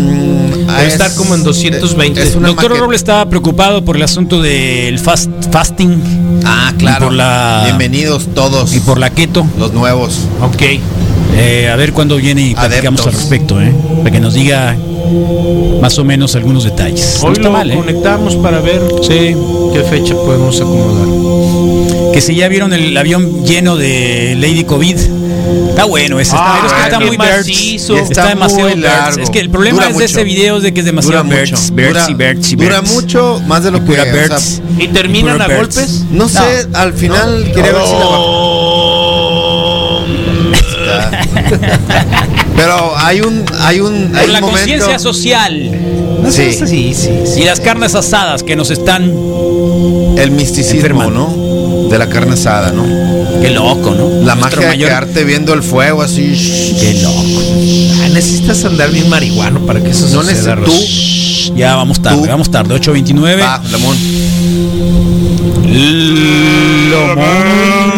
Debe es- estar como en 220. Es doctor Robles estaba preocupado por el asunto del fast, fasting Ah, y claro. por la- Bienvenidos todos. y por la keto. los nuevos. Ok. Eh, a ver cuándo viene y platicamos Adeptos. al respecto, ¿eh? Para que nos diga más o menos algunos detalles. No Hoy está lo mal, ¿eh? conectamos para ver Sí. qué fecha podemos acomodar. Que si ya vieron el avión lleno de Lady COVID. Está bueno ese. Está, Ah, pero es que está qué muy macizo. Está, Está demasiado muy largo. Es que el problema Dura es de ese video es de que es demasiado Dura mucho. Birds dura, y Birds y dura Birds. mucho más de lo Y que. pura o sea, Birds. ¿Y terminan a Birds. golpes? no sé, al final quería ver si la Está. Pero hay un hay un hay Por un la conciencia social. Sí. sí, sí. Y las carnes asadas que nos están. el misticismo, Enfermando. ¿no? De la carne asada, ¿no? Qué loco, ¿no? La Nuestro magia de mayor- quedarte viendo el fuego así. Qué loco. Ah, necesitas andar bien marihuano para que eso No suceda. necesitas Ros. tú. Ya vamos tarde, Tú. vamos tarde. 8.29. Va, Lamón. Lomón.